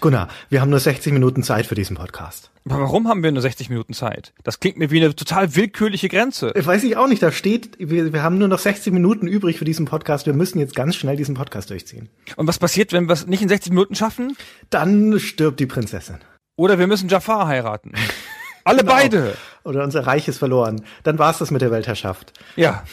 Gunnar, wir haben nur 60 Minuten Zeit für diesen Podcast. Aber warum haben wir nur 60 Minuten Zeit? Das klingt mir wie eine total willkürliche Grenze. Ich weiß ich auch nicht, da steht, wir, wir haben nur noch 60 Minuten übrig für diesen Podcast. Wir müssen jetzt ganz schnell diesen Podcast durchziehen. Und was passiert, wenn wir es nicht in 60 Minuten schaffen? Dann stirbt die Prinzessin. Oder wir müssen Jafar heiraten. Alle Genau. beide. Oder unser Reich ist verloren. Dann war's das mit der Weltherrschaft. Ja.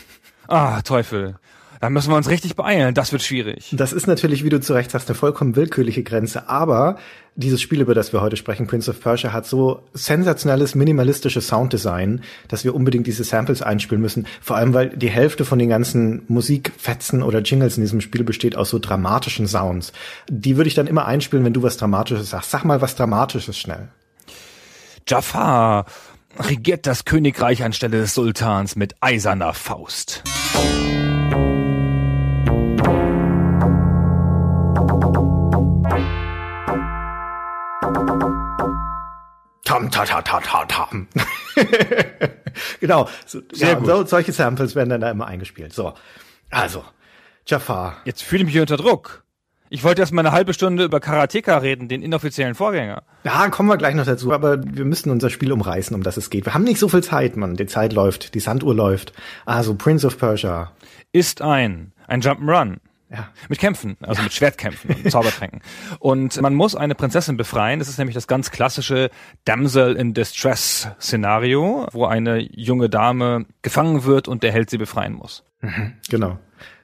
Ah, Teufel. Da müssen wir uns richtig beeilen. Das wird schwierig. Das ist natürlich, wie du zu Recht sagst, eine vollkommen willkürliche Grenze. Aber dieses Spiel, über das wir heute sprechen, Prince of Persia, hat so sensationelles, minimalistisches Sounddesign, dass wir unbedingt diese Samples einspielen müssen. Vor allem, weil die Hälfte von den ganzen Musikfetzen oder Jingles in diesem Spiel besteht aus so dramatischen Sounds. Die würde ich dann immer einspielen, wenn du was Dramatisches sagst. Sag mal was Dramatisches schnell. Jafar regiert das Königreich anstelle des Sultans mit eiserner Faust. Tam, ta, ta, ta, ta, tam. genau. So, Sehr ja, gut. So, solche Samples werden dann da immer eingespielt. So. Also. Jafar. Jetzt fühle ich mich unter Druck. Ich wollte erst mal eine halbe Stunde über Karateka reden, den inoffiziellen Vorgänger. Ja, kommen wir gleich noch dazu, aber wir müssen unser Spiel umreißen, um das es geht. Wir haben nicht so viel Zeit, Mann. Die Zeit läuft, die Sanduhr läuft. Also Prince of Persia. Ist ein, ein Jump'n'Run. Ja. Mit Kämpfen, also mit Schwertkämpfen und Zaubertränken. Und man muss eine Prinzessin befreien. Das ist nämlich das ganz klassische Damsel in Distress Szenario, wo eine junge Dame gefangen wird und der Held sie befreien muss. Genau.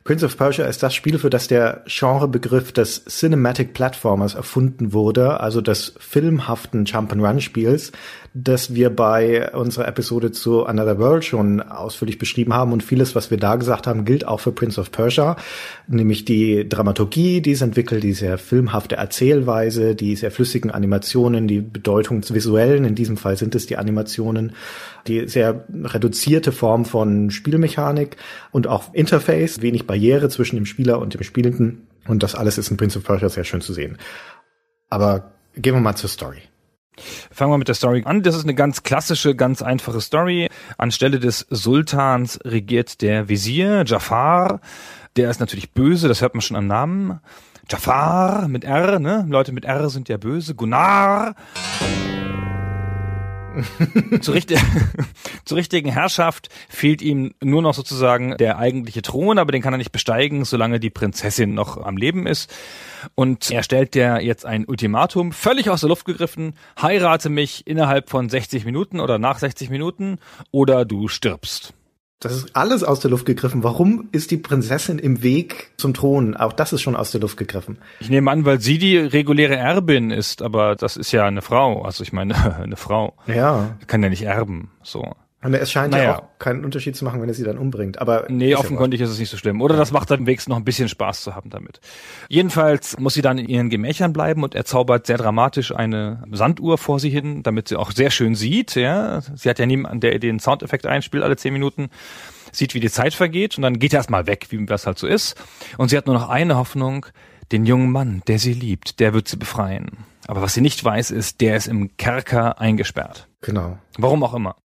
Prince of Persia ist das Spiel, für das der Genrebegriff des Cinematic Platformers erfunden wurde, also des filmhaften Jump-and-Run-Spiels, das wir bei unserer Episode zu Another World schon ausführlich beschrieben haben. Und vieles, was wir da gesagt haben, gilt auch für Prince of Persia, nämlich die Dramaturgie, die es entwickelt, die sehr filmhafte Erzählweise, die sehr flüssigen Animationen, die bedeutungsvisuellen, in diesem Fall sind es die Animationen, die sehr reduzierte Form von Spielmechanik und auch Interface, wenig Barriere zwischen dem Spieler und dem Spielenden. Und das alles ist in Prince of Persia sehr schön zu sehen. Aber gehen wir mal zur Story. Fangen wir mit der Story an. Das ist eine ganz klassische, ganz einfache Story. Anstelle des Sultans regiert der Visier Jafar. Der ist natürlich böse, das hört man schon am Namen. Jafar mit R, ne? Leute mit R sind ja böse. Gunnar. Zur, richt zur richtigen Herrschaft fehlt ihm nur noch sozusagen der eigentliche Thron, aber den kann er nicht besteigen, solange die Prinzessin noch am Leben ist. Und er stellt der jetzt ein Ultimatum, völlig aus der Luft gegriffen, heirate mich innerhalb von 60 Minuten oder nach 60 Minuten oder du stirbst. Das ist alles aus der Luft gegriffen. Warum ist die Prinzessin im Weg zum Thron? Auch das ist schon aus der Luft gegriffen. Ich nehme an, weil sie die reguläre Erbin ist, aber das ist ja eine Frau. Also ich meine, eine Frau Ja. kann ja nicht erben. So. Und es scheint Naja. ja auch keinen Unterschied zu machen, wenn er sie dann umbringt. Aber Nee, ist ja offenkundig ist es nicht so schlimm. Oder das macht dann wenigstens noch ein bisschen Spaß zu haben damit. Jedenfalls muss sie dann in ihren Gemächern bleiben und er zaubert sehr dramatisch eine Sanduhr vor sie hin, damit sie auch sehr schön sieht. Ja, Sie hat ja niemanden, der ihr den Soundeffekt einspielt alle zehn Minuten, sieht, wie die Zeit vergeht und dann geht er erstmal weg, wie das halt so ist. Und sie hat nur noch eine Hoffnung, den jungen Mann, der sie liebt, der wird sie befreien. Aber was sie nicht weiß, ist, der ist im Kerker eingesperrt. Genau. Warum auch immer.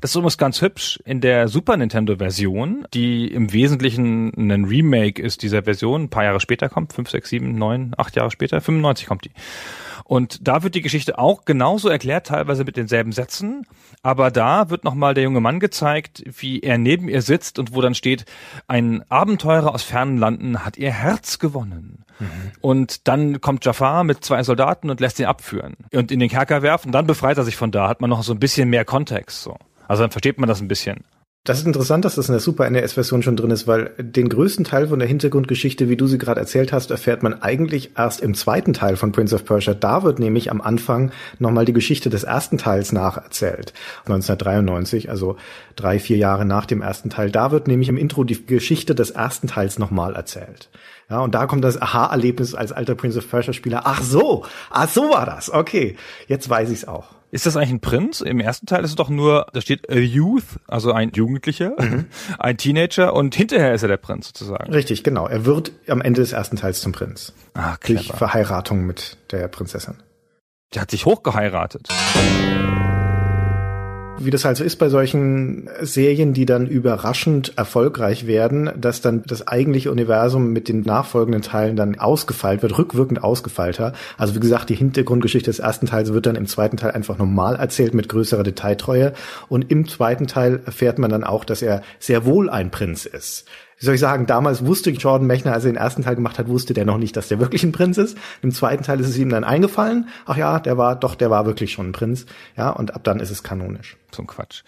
Das ist übrigens ganz hübsch. In der Super Nintendo Version, die im Wesentlichen ein Remake ist dieser Version, ein paar Jahre später kommt, fünf, sechs, sieben, neun, acht Jahre später, 95 kommt die. Und da wird die Geschichte auch genauso erklärt, teilweise mit denselben Sätzen. Aber da wird nochmal der junge Mann gezeigt, wie er neben ihr sitzt und wo dann steht, ein Abenteurer aus fernen Landen hat ihr Herz gewonnen. Und dann kommt Jafar mit zwei Soldaten und lässt ihn abführen und in den Kerker werfen. Dann befreit er sich von da, hat man noch so ein bisschen mehr Kontext. So. Also dann versteht man das ein bisschen. Das ist interessant, dass das in der Super NES-Version schon drin ist, weil den größten Teil von der Hintergrundgeschichte, wie du sie gerade erzählt hast, erfährt man eigentlich erst im zweiten Teil von Prince of Persia. Da wird nämlich am Anfang nochmal die Geschichte des ersten Teils nacherzählt. 1993, also drei, vier Jahre nach dem ersten Teil. Da wird nämlich im Intro die Geschichte des ersten Teils nochmal erzählt. Ja, und da kommt das Aha-Erlebnis als alter Prince of Persia-Spieler. Ach so, ach so war das. Okay, jetzt weiß ich's auch. Ist das eigentlich ein Prinz? Im ersten Teil ist es doch nur, da steht a Youth, also ein Jugendlicher, Mhm. ein Teenager und hinterher ist er der Prinz sozusagen. Richtig, genau. Er wird am Ende des ersten Teils zum Prinz. Ah, Durch clever. Verheiratung mit der Prinzessin. Der hat sich hochgeheiratet. Wie das halt so ist bei solchen Serien, die dann überraschend erfolgreich werden, dass dann das eigentliche Universum mit den nachfolgenden Teilen dann ausgefeilt wird, rückwirkend ausgefeilter. Also wie gesagt, die Hintergrundgeschichte des ersten Teils wird dann im zweiten Teil einfach normal erzählt mit größerer Detailtreue. Und im zweiten Teil erfährt man dann auch, dass er sehr wohl ein Prinz ist. Wie soll ich sagen, damals wusste Jordan Mechner, als er den ersten Teil gemacht hat, wusste der noch nicht, dass der wirklich ein Prinz ist. Im zweiten Teil ist es ihm dann eingefallen. Ach ja, der war, doch, der war wirklich schon ein Prinz. Ja, und ab dann ist es kanonisch. Ein Quatsch.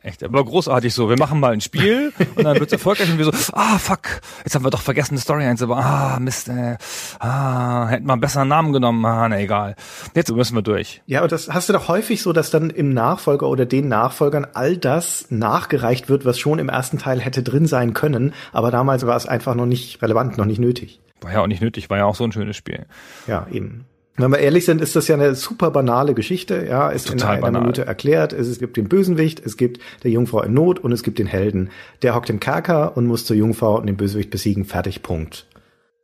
Echt, aber großartig so. Wir machen mal ein Spiel und dann wird's erfolgreich und wir so, ah fuck, jetzt haben wir doch vergessen, eine Story einzubauen. Ah, Mist, äh, ah, hätten wir einen besseren Namen genommen. Ah, na egal. Jetzt müssen wir durch. Ja, und das hast du doch häufig so, dass dann im Nachfolger oder den Nachfolgern all das nachgereicht wird, was schon im ersten Teil hätte drin sein können, aber damals war es einfach noch nicht relevant, noch nicht nötig. War ja auch nicht nötig, war ja auch so ein schönes Spiel. Ja, eben. Wenn wir ehrlich sind, ist das ja eine super banale Geschichte, ja, ist Total in einer banal. Minute erklärt. Es, es gibt den Bösenwicht, es gibt der Jungfrau in Not und es gibt den Helden. Der hockt im Kerker und muss zur Jungfrau und den Bösewicht besiegen, fertig, Punkt.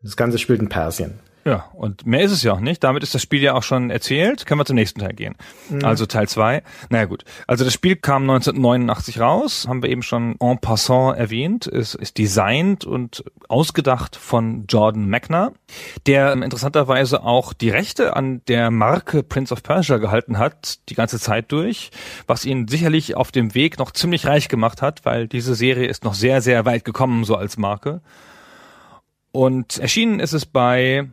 Das Ganze spielt in Persien. Ja, und mehr ist es ja auch nicht. Damit ist das Spiel ja auch schon erzählt. Können wir zum nächsten Teil gehen. Also Teil zwei. Naja gut. Also das Spiel kam 1989 raus, haben wir eben schon en passant erwähnt. Es ist designt und ausgedacht von Jordan Mechner, der interessanterweise auch die Rechte an der Marke Prince of Persia gehalten hat, die ganze Zeit durch, was ihn sicherlich auf dem Weg noch ziemlich reich gemacht hat, weil diese Serie ist noch sehr, sehr weit gekommen, so als Marke. Und erschienen ist es bei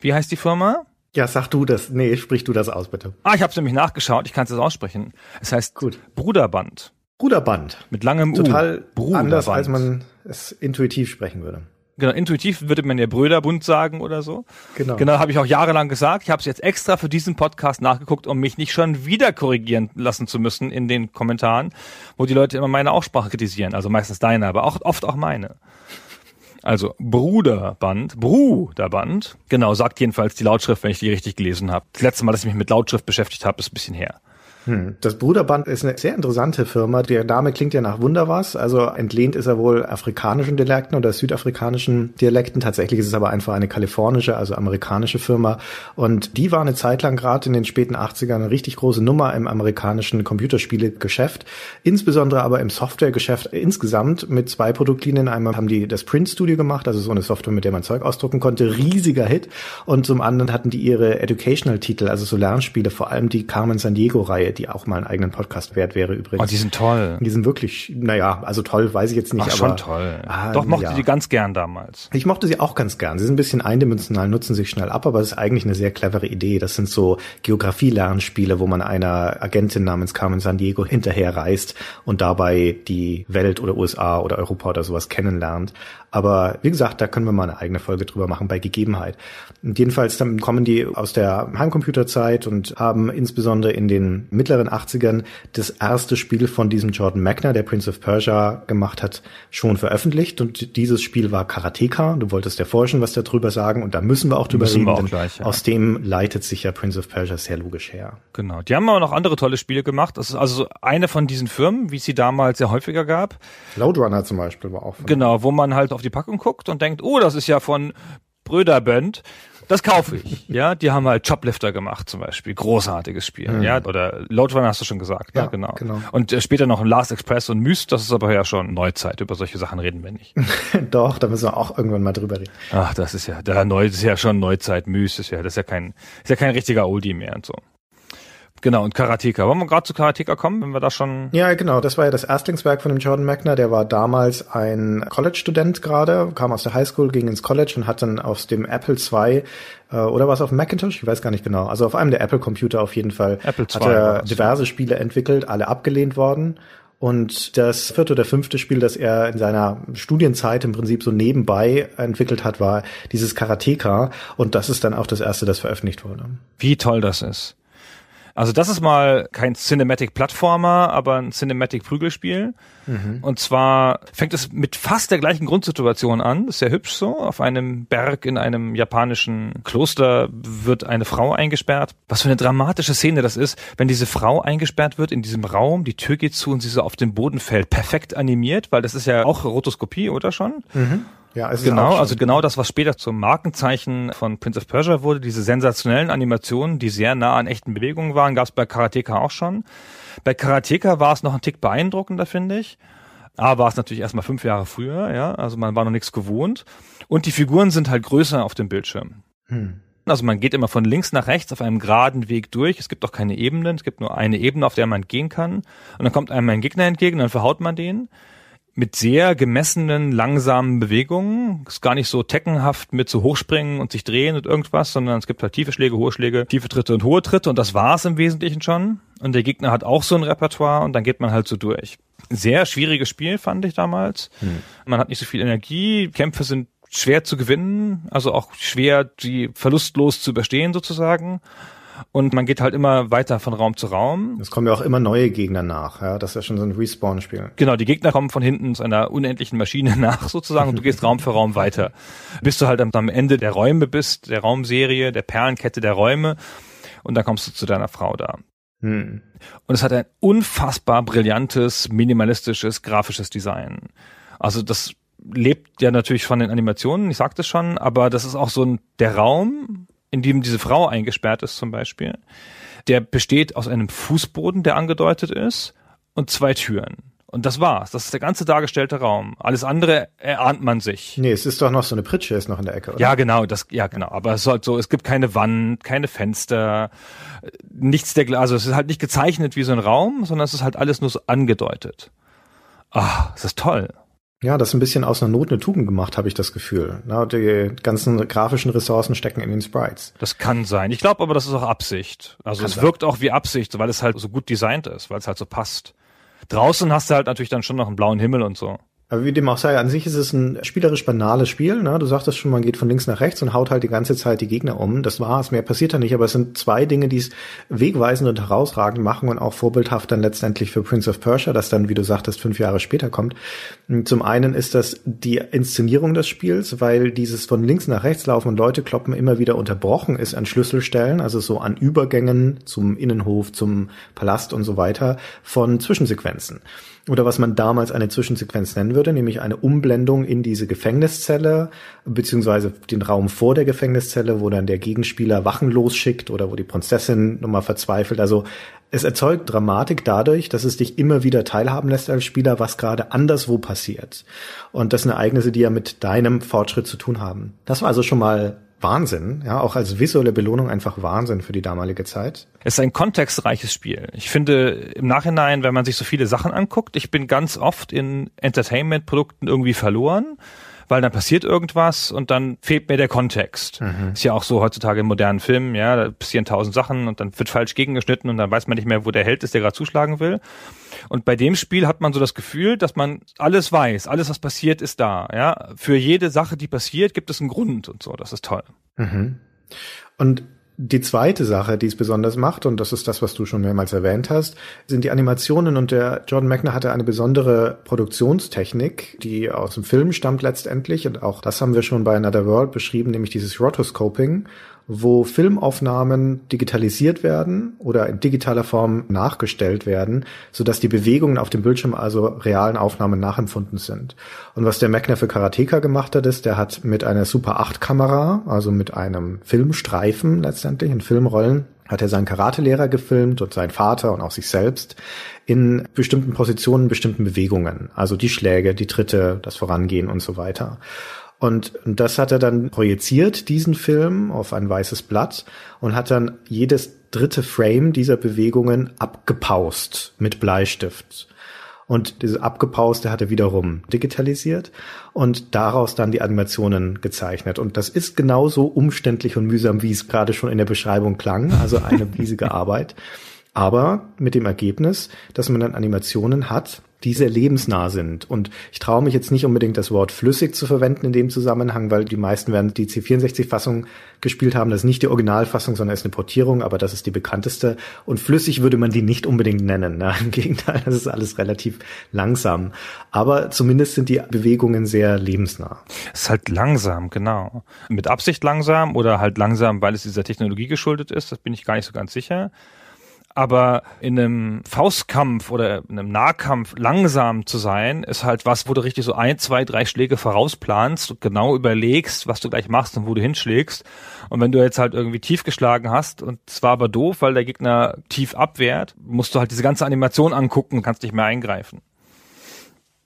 wie heißt die Firma? Ja, sag du das. Nee, sprich du das aus, bitte. Ah, ich habe nämlich nachgeschaut. Ich kann es jetzt aussprechen. Es heißt Gut. Bruderband Bruderband. mit langem Total U. Bruderband. anders, als man es intuitiv sprechen würde. Genau, intuitiv würde man ja Brüderbund sagen oder so. Genau. Genau, habe ich auch jahrelang gesagt. Ich habe es jetzt extra für diesen Podcast nachgeguckt, um mich nicht schon wieder korrigieren lassen zu müssen in den Kommentaren, wo die Leute immer meine Aussprache kritisieren. Also meistens deine, aber auch oft auch meine. Also Bruderband, Bruderband. Genau, sagt jedenfalls die Lautschrift, wenn ich die richtig gelesen habe. Das letzte Mal, dass ich mich mit Lautschrift beschäftigt habe, ist ein bisschen her. Das Bruderband ist eine sehr interessante Firma. Der Name klingt ja nach Wunderwas. Also entlehnt ist er wohl afrikanischen Dialekten oder südafrikanischen Dialekten. Tatsächlich ist es aber einfach eine kalifornische, also amerikanische Firma. Und die war eine Zeit lang gerade in den späten 80ern eine richtig große Nummer im amerikanischen Computerspielegeschäft. Insbesondere aber im Softwaregeschäft insgesamt mit zwei Produktlinien. Einmal haben die das Print Studio gemacht, also so eine Software, mit der man Zeug ausdrucken konnte. Riesiger Hit. Und zum anderen hatten die ihre Educational-Titel, also so Lernspiele, vor allem die Carmen San Diego-Reihe, die auch mal einen eigenen Podcast wert wäre übrigens. Oh, die sind toll. Die sind wirklich, naja, also toll, weiß ich jetzt nicht, Ach, aber. schon toll. Ah, Doch mochte ja. die ganz gern damals. Ich mochte sie auch ganz gern. Sie sind ein bisschen eindimensional, nutzen sich schnell ab, aber es ist eigentlich eine sehr clevere Idee. Das sind so Geografie-Lernspiele, wo man einer Agentin namens Carmen San Diego hinterher reist und dabei die Welt oder USA oder Europa oder sowas kennenlernt. Aber wie gesagt, da können wir mal eine eigene Folge drüber machen bei Gegebenheit. Und jedenfalls dann kommen die aus der Heimcomputerzeit und haben insbesondere in den mittleren 80ern das erste Spiel von diesem Jordan Mechner, der Prince of Persia gemacht hat, schon veröffentlicht. Und dieses Spiel war Karateka. Du wolltest ja vorher schon was darüber sagen und da müssen wir auch drüber Müssen reden, auch gleich, ja. aus dem leitet sich ja Prince of Persia sehr logisch her. Genau. Die haben aber noch andere tolle Spiele gemacht. Das ist also so eine von diesen Firmen, wie es sie damals sehr häufiger gab. Loadrunner zum Beispiel war auch Genau, wo man halt auf die Packung guckt und denkt, oh, das ist ja von Bröderbönd. Das kaufe ich. Ja, die haben halt Choplifter gemacht zum Beispiel. Großartiges Spiel. Ja, oder Loadrunner hast du schon gesagt. Ja, ne? genau. genau. Und äh, später noch Last Express und Myst. Das ist aber ja schon Neuzeit. Über solche Sachen reden wir nicht. Doch, da müssen wir auch irgendwann mal drüber reden. Ach, das ist ja, der Neu, das ist ja schon Neuzeit. Myst ist ja, das ist ja kein, ist ja kein richtiger Oldie mehr und so. Genau, und Karateka. Wollen wir gerade zu Karateka kommen, wenn wir da schon, Ja, genau. Das war ja das Erstlingswerk von dem Jordan Mechner. Der war damals ein College-Student gerade, kam aus der Highschool, ging ins College und hat dann aus dem Apple II äh, oder was auf Macintosh, ich weiß gar nicht genau. Also auf einem der Apple-Computer auf jeden Fall Apple hat II war er diverse Spiele entwickelt, alle abgelehnt worden. Und das vierte oder fünfte Spiel, das er in seiner Studienzeit im Prinzip so nebenbei entwickelt hat, war dieses Karateka. Und das ist dann auch das erste, das veröffentlicht wurde. wie toll das ist. Also das ist mal kein Cinematic Plattformer, aber ein Cinematic Prügelspiel. Mhm. Und zwar fängt es mit fast der gleichen Grundsituation an. ist sehr hübsch so. Auf einem Berg in einem japanischen Kloster wird eine Frau eingesperrt. Was für eine dramatische Szene das ist, wenn diese Frau eingesperrt wird in diesem Raum, die Tür geht zu und sie so auf den Boden fällt. Perfekt animiert, weil das ist ja auch Rotoskopie, oder schon? Mhm. Ja, es genau, also genau das, was später zum Markenzeichen von Prince of Persia wurde, diese sensationellen Animationen, die sehr nah an echten Bewegungen waren, gab es bei Karateka auch schon. Bei Karateka war es noch ein Tick beeindruckender, finde ich. Aber war es natürlich erstmal fünf Jahre früher, ja, also man war noch nichts gewohnt. Und die Figuren sind halt größer auf dem Bildschirm. Hm. Also man geht immer von links nach rechts auf einem geraden Weg durch. Es gibt auch keine Ebenen, es gibt nur eine Ebene, auf der man gehen kann. Und dann kommt einem ein Gegner entgegen, dann verhaut man den mit sehr gemessenen, langsamen Bewegungen. Ist gar nicht so teckenhaft mit so hochspringen und sich drehen und irgendwas, sondern es gibt halt tiefe Schläge, hohe Schläge, tiefe Tritte und hohe Tritte und das war's im Wesentlichen schon. Und der Gegner hat auch so ein Repertoire und dann geht man halt so durch. Sehr schwieriges Spiel fand ich damals. Hm. Man hat nicht so viel Energie, Kämpfe sind schwer zu gewinnen, also auch schwer, die verlustlos zu überstehen sozusagen und man geht halt immer weiter von Raum zu Raum. Es kommen ja auch immer neue Gegner nach, ja, das ist ja schon so ein Respawn-Spiel. Genau, die Gegner kommen von hinten zu einer unendlichen Maschine nach sozusagen und du gehst Raum für Raum weiter, bis du halt am Ende der Räume bist, der Raumserie, der Perlenkette der Räume und dann kommst du zu deiner Frau da. Hm. Und es hat ein unfassbar brillantes, minimalistisches, grafisches Design. Also das lebt ja natürlich von den Animationen, ich sagte es schon, aber das ist auch so ein, der Raum in dem diese Frau eingesperrt ist zum Beispiel, der besteht aus einem Fußboden, der angedeutet ist, und zwei Türen. Und das war's. Das ist der ganze dargestellte Raum. Alles andere erahnt man sich. Nee, es ist doch noch so eine Pritsche ist noch in der Ecke, oder? Ja, genau, das, ja, genau. Aber es ist halt so, es gibt keine Wand, keine Fenster, nichts der, also es ist halt nicht gezeichnet wie so ein Raum, sondern es ist halt alles nur so angedeutet. Ah, es ist toll. Ja, das ist ein bisschen aus einer Not eine Tugend gemacht, habe ich das Gefühl. Na, die ganzen grafischen Ressourcen stecken in den Sprites. Das kann sein. Ich glaube aber, das ist auch Absicht. Also kann es sein. wirkt auch wie Absicht, weil es halt so gut designt ist, weil es halt so passt. Draußen hast du halt natürlich dann schon noch einen blauen Himmel und so. Aber wie dem auch sei, an sich ist es ein spielerisch banales Spiel. Ne? Du sagtest schon, man geht von links nach rechts und haut halt die ganze Zeit die Gegner um. Das war's, mehr passiert da nicht. Aber es sind zwei Dinge, die es wegweisend und herausragend machen und auch vorbildhaft dann letztendlich für Prince of Persia, das dann, wie du sagtest, fünf Jahre später kommt. Zum einen ist das die Inszenierung des Spiels, weil dieses von links nach rechts laufen und Leute kloppen immer wieder unterbrochen ist an Schlüsselstellen, also so an Übergängen zum Innenhof, zum Palast und so weiter von Zwischensequenzen oder was man damals eine Zwischensequenz nennen würde, nämlich eine Umblendung in diese Gefängniszelle, beziehungsweise den Raum vor der Gefängniszelle, wo dann der Gegenspieler Wachen losschickt oder wo die Prinzessin nochmal verzweifelt. Also es erzeugt Dramatik dadurch, dass es dich immer wieder teilhaben lässt als Spieler, was gerade anderswo passiert. Und das sind Ereignisse, die ja mit deinem Fortschritt zu tun haben. Das war also schon mal Wahnsinn, ja, auch als visuelle Belohnung einfach Wahnsinn für die damalige Zeit. Es ist ein kontextreiches Spiel. Ich finde im Nachhinein, wenn man sich so viele Sachen anguckt, ich bin ganz oft in Entertainment-Produkten irgendwie verloren weil dann passiert irgendwas und dann fehlt mir der Kontext. Mhm. Ist ja auch so heutzutage in modernen Filmen, ja, da passieren tausend Sachen und dann wird falsch gegengeschnitten und dann weiß man nicht mehr, wo der Held ist, der gerade zuschlagen will. Und bei dem Spiel hat man so das Gefühl, dass man alles weiß, alles was passiert ist da, ja. Für jede Sache, die passiert, gibt es einen Grund und so, das ist toll. Mhm. Und die zweite Sache, die es besonders macht, und das ist das, was du schon mehrmals erwähnt hast, sind die Animationen. Und der Jordan Mechner hatte eine besondere Produktionstechnik, die aus dem Film stammt letztendlich. Und auch das haben wir schon bei Another World beschrieben, nämlich dieses Rotoscoping wo Filmaufnahmen digitalisiert werden oder in digitaler Form nachgestellt werden, so dass die Bewegungen auf dem Bildschirm also realen Aufnahmen nachempfunden sind. Und was der Mechner für Karateka gemacht hat, ist, der hat mit einer Super 8 Kamera, also mit einem Filmstreifen letztendlich, in Filmrollen, hat er seinen Karatelehrer gefilmt und seinen Vater und auch sich selbst in bestimmten Positionen, bestimmten Bewegungen. Also die Schläge, die Tritte, das Vorangehen und so weiter. Und das hat er dann projiziert, diesen Film, auf ein weißes Blatt und hat dann jedes dritte Frame dieser Bewegungen abgepaust mit Bleistift. Und diese abgepauste hat er wiederum digitalisiert und daraus dann die Animationen gezeichnet. Und das ist genauso umständlich und mühsam, wie es gerade schon in der Beschreibung klang. Also eine riesige Arbeit. Aber mit dem Ergebnis, dass man dann Animationen hat, die sehr lebensnah sind. Und ich traue mich jetzt nicht unbedingt das Wort flüssig zu verwenden in dem Zusammenhang, weil die meisten werden die C64-Fassung gespielt haben. Das ist nicht die Originalfassung, sondern ist eine Portierung, aber das ist die bekannteste. Und flüssig würde man die nicht unbedingt nennen. Ne? Im Gegenteil, das ist alles relativ langsam. Aber zumindest sind die Bewegungen sehr lebensnah. Es ist halt langsam, genau. Mit Absicht langsam oder halt langsam, weil es dieser Technologie geschuldet ist, das bin ich gar nicht so ganz sicher aber in einem Faustkampf oder in einem Nahkampf langsam zu sein, ist halt was, wo du richtig so ein, zwei, drei Schläge vorausplanst und genau überlegst, was du gleich machst und wo du hinschlägst. Und wenn du jetzt halt irgendwie tief geschlagen hast und zwar aber doof, weil der Gegner tief abwehrt, musst du halt diese ganze Animation angucken und kannst nicht mehr eingreifen.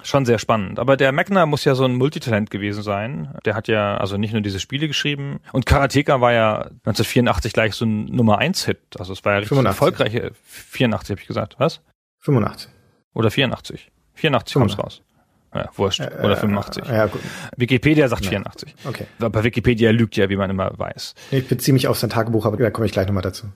Schon sehr spannend. Aber der Magner muss ja so ein Multitalent gewesen sein. Der hat ja also nicht nur diese Spiele geschrieben. Und Karateka war ja 1984 gleich so ein Nummer 1 Hit. Also es war ja richtig 85. erfolgreiche. 84 habe ich gesagt. Was? 85. Oder 84. 84 kommt's raus. Ja, wurscht. Äh, Oder 85. Äh, ja, gut. Wikipedia sagt ja. 84. Okay. Aber Wikipedia lügt ja, wie man immer weiß. Ich beziehe mich auf sein Tagebuch, aber da komme ich gleich nochmal dazu.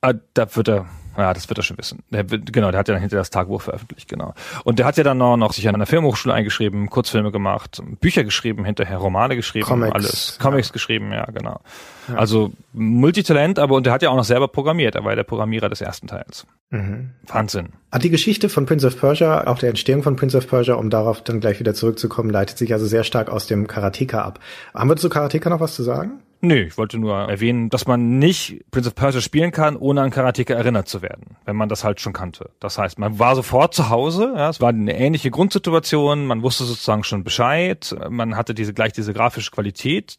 Ah, da wird er, ja, das wird er schon wissen. Der, genau, der hat ja dann hinter das Tagebuch veröffentlicht, genau. Und der hat ja dann noch, noch sich an einer Filmhochschule eingeschrieben, Kurzfilme gemacht, Bücher geschrieben, hinterher Romane geschrieben, Comics, alles. Comics ja. geschrieben, ja, genau. Ja. Also Multitalent, aber und der hat ja auch noch selber programmiert. Er war ja der Programmierer des ersten Teils. Mhm. Wahnsinn. Ah, die Geschichte von Prince of Persia, auch der Entstehung von Prince of Persia, um darauf dann gleich wieder zurückzukommen, leitet sich also sehr stark aus dem Karateka ab. Haben wir zu Karateka noch was zu sagen? Nö, ich wollte nur erwähnen, dass man nicht Prince of Persia spielen kann, ohne an Karateka erinnert zu werden, wenn man das halt schon kannte. Das heißt, man war sofort zu Hause, ja, es war eine ähnliche Grundsituation, man wusste sozusagen schon Bescheid, man hatte diese gleich diese grafische Qualität,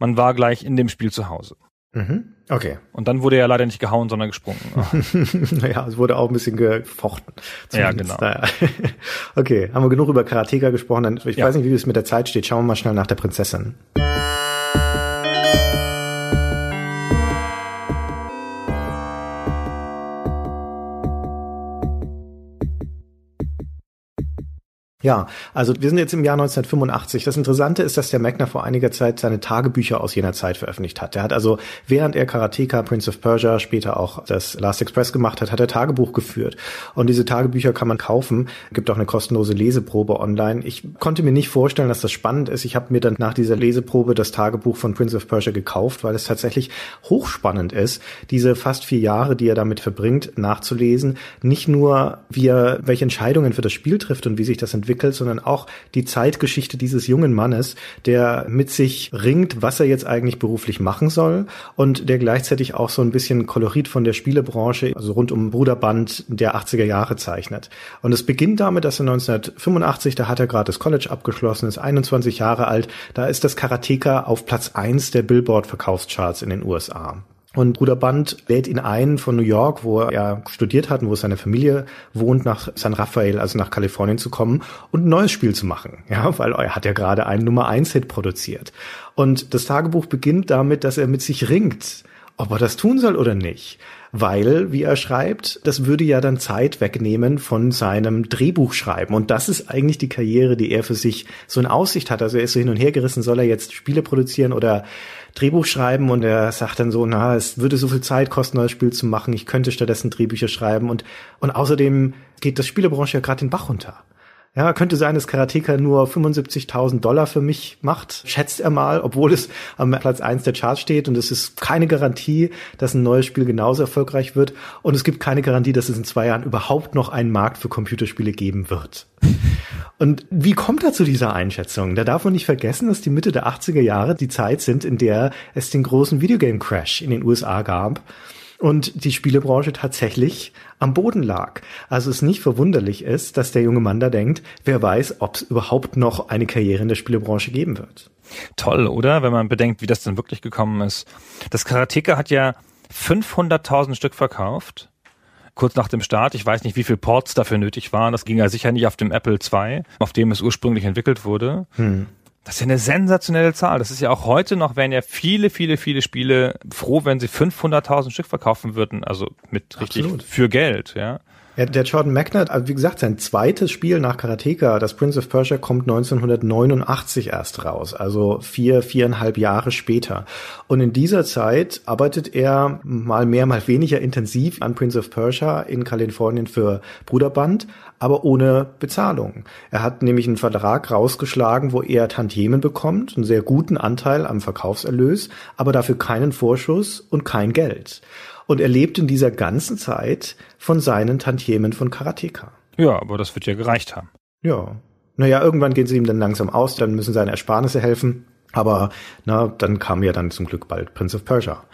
man war gleich in dem Spiel zu Hause. Mhm. Okay. Und dann wurde er leider nicht gehauen, sondern gesprungen. naja, es wurde auch ein bisschen gefochten. Ja, genau. Naja. okay, haben wir genug über Karateka gesprochen. Ich ja. weiß nicht, wie es mit der Zeit steht. Schauen wir mal schnell nach der Prinzessin. Ja, also wir sind jetzt im Jahr 1985. Das Interessante ist, dass der Magner vor einiger Zeit seine Tagebücher aus jener Zeit veröffentlicht hat. Er hat also, während er Karateka, Prince of Persia, später auch das Last Express gemacht hat, hat er Tagebuch geführt. Und diese Tagebücher kann man kaufen. Gibt auch eine kostenlose Leseprobe online. Ich konnte mir nicht vorstellen, dass das spannend ist. Ich habe mir dann nach dieser Leseprobe das Tagebuch von Prince of Persia gekauft, weil es tatsächlich hochspannend ist, diese fast vier Jahre, die er damit verbringt, nachzulesen. Nicht nur, wie er, welche Entscheidungen für das Spiel trifft und wie sich das entwickelt, entwickelt, sondern auch die Zeitgeschichte dieses jungen Mannes, der mit sich ringt, was er jetzt eigentlich beruflich machen soll und der gleichzeitig auch so ein bisschen Kolorit von der Spielebranche, also rund um Bruderband der 80er Jahre zeichnet. Und es beginnt damit, dass er 1985, da hat er gerade das College abgeschlossen, ist 21 Jahre alt, da ist das Karateka auf Platz eins der Billboard-Verkaufscharts in den USA. Und Bruder Band lädt ihn ein von New York, wo er studiert hat und wo seine Familie wohnt, nach San Rafael, also nach Kalifornien zu kommen und ein neues Spiel zu machen. Ja, weil er hat ja gerade einen Nummer eins Hit produziert. Und das Tagebuch beginnt damit, dass er mit sich ringt, ob er das tun soll oder nicht. Weil, wie er schreibt, das würde ja dann Zeit wegnehmen von seinem Drehbuchschreiben. Und das ist eigentlich die Karriere, die er für sich so in Aussicht hat. Also er ist so hin und her gerissen, soll er jetzt Spiele produzieren oder Drehbuch schreiben und er sagt dann so, na, es würde so viel Zeit kosten, neues Spiel zu machen, ich könnte stattdessen Drehbücher schreiben und, und außerdem geht das Spielebranche ja gerade den Bach runter. Ja, könnte sein, dass Karateka nur 75.000 Dollar für mich macht, schätzt er mal, obwohl es am Platz eins der Charts steht und es ist keine Garantie, dass ein neues Spiel genauso erfolgreich wird und es gibt keine Garantie, dass es in zwei Jahren überhaupt noch einen Markt für Computerspiele geben wird. Und wie kommt er zu dieser Einschätzung? Da darf man nicht vergessen, dass die Mitte der 80er Jahre die Zeit sind, in der es den großen Videogame Crash in den USA gab und die Spielebranche tatsächlich am Boden lag. Also es nicht verwunderlich ist, dass der junge Mann da denkt, wer weiß, ob es überhaupt noch eine Karriere in der Spielebranche geben wird. Toll, oder? Wenn man bedenkt, wie das denn wirklich gekommen ist. Das Karateka hat ja 500.000 Stück verkauft. Kurz nach dem Start. Ich weiß nicht, wie viel Ports dafür nötig waren. Das ging ja sicher nicht auf dem Apple II, auf dem es ursprünglich entwickelt wurde. Hm. Das ist ja eine sensationelle Zahl. Das ist ja auch heute noch, wären ja viele, viele, viele Spiele froh, wenn sie 500.000 Stück verkaufen würden. Also mit richtig Absolut. für Geld, ja. Ja, der Jordan Magnet, also wie gesagt, sein zweites Spiel nach Karateka, das Prince of Persia, kommt 1989 erst raus, also vier, viereinhalb Jahre später. Und in dieser Zeit arbeitet er mal mehr, mal weniger intensiv an Prince of Persia in Kalifornien für Bruderband, aber ohne Bezahlung. Er hat nämlich einen Vertrag rausgeschlagen, wo er Tantiemen bekommt, einen sehr guten Anteil am Verkaufserlös, aber dafür keinen Vorschuss und kein Geld. Und er lebt in dieser ganzen Zeit von seinen Tantiemen von Karateka. Ja, aber das wird ja gereicht haben. Ja. Naja, irgendwann gehen sie ihm dann langsam aus, dann müssen seine Ersparnisse helfen. Aber na, dann kam ja dann zum Glück bald Prince of Persia.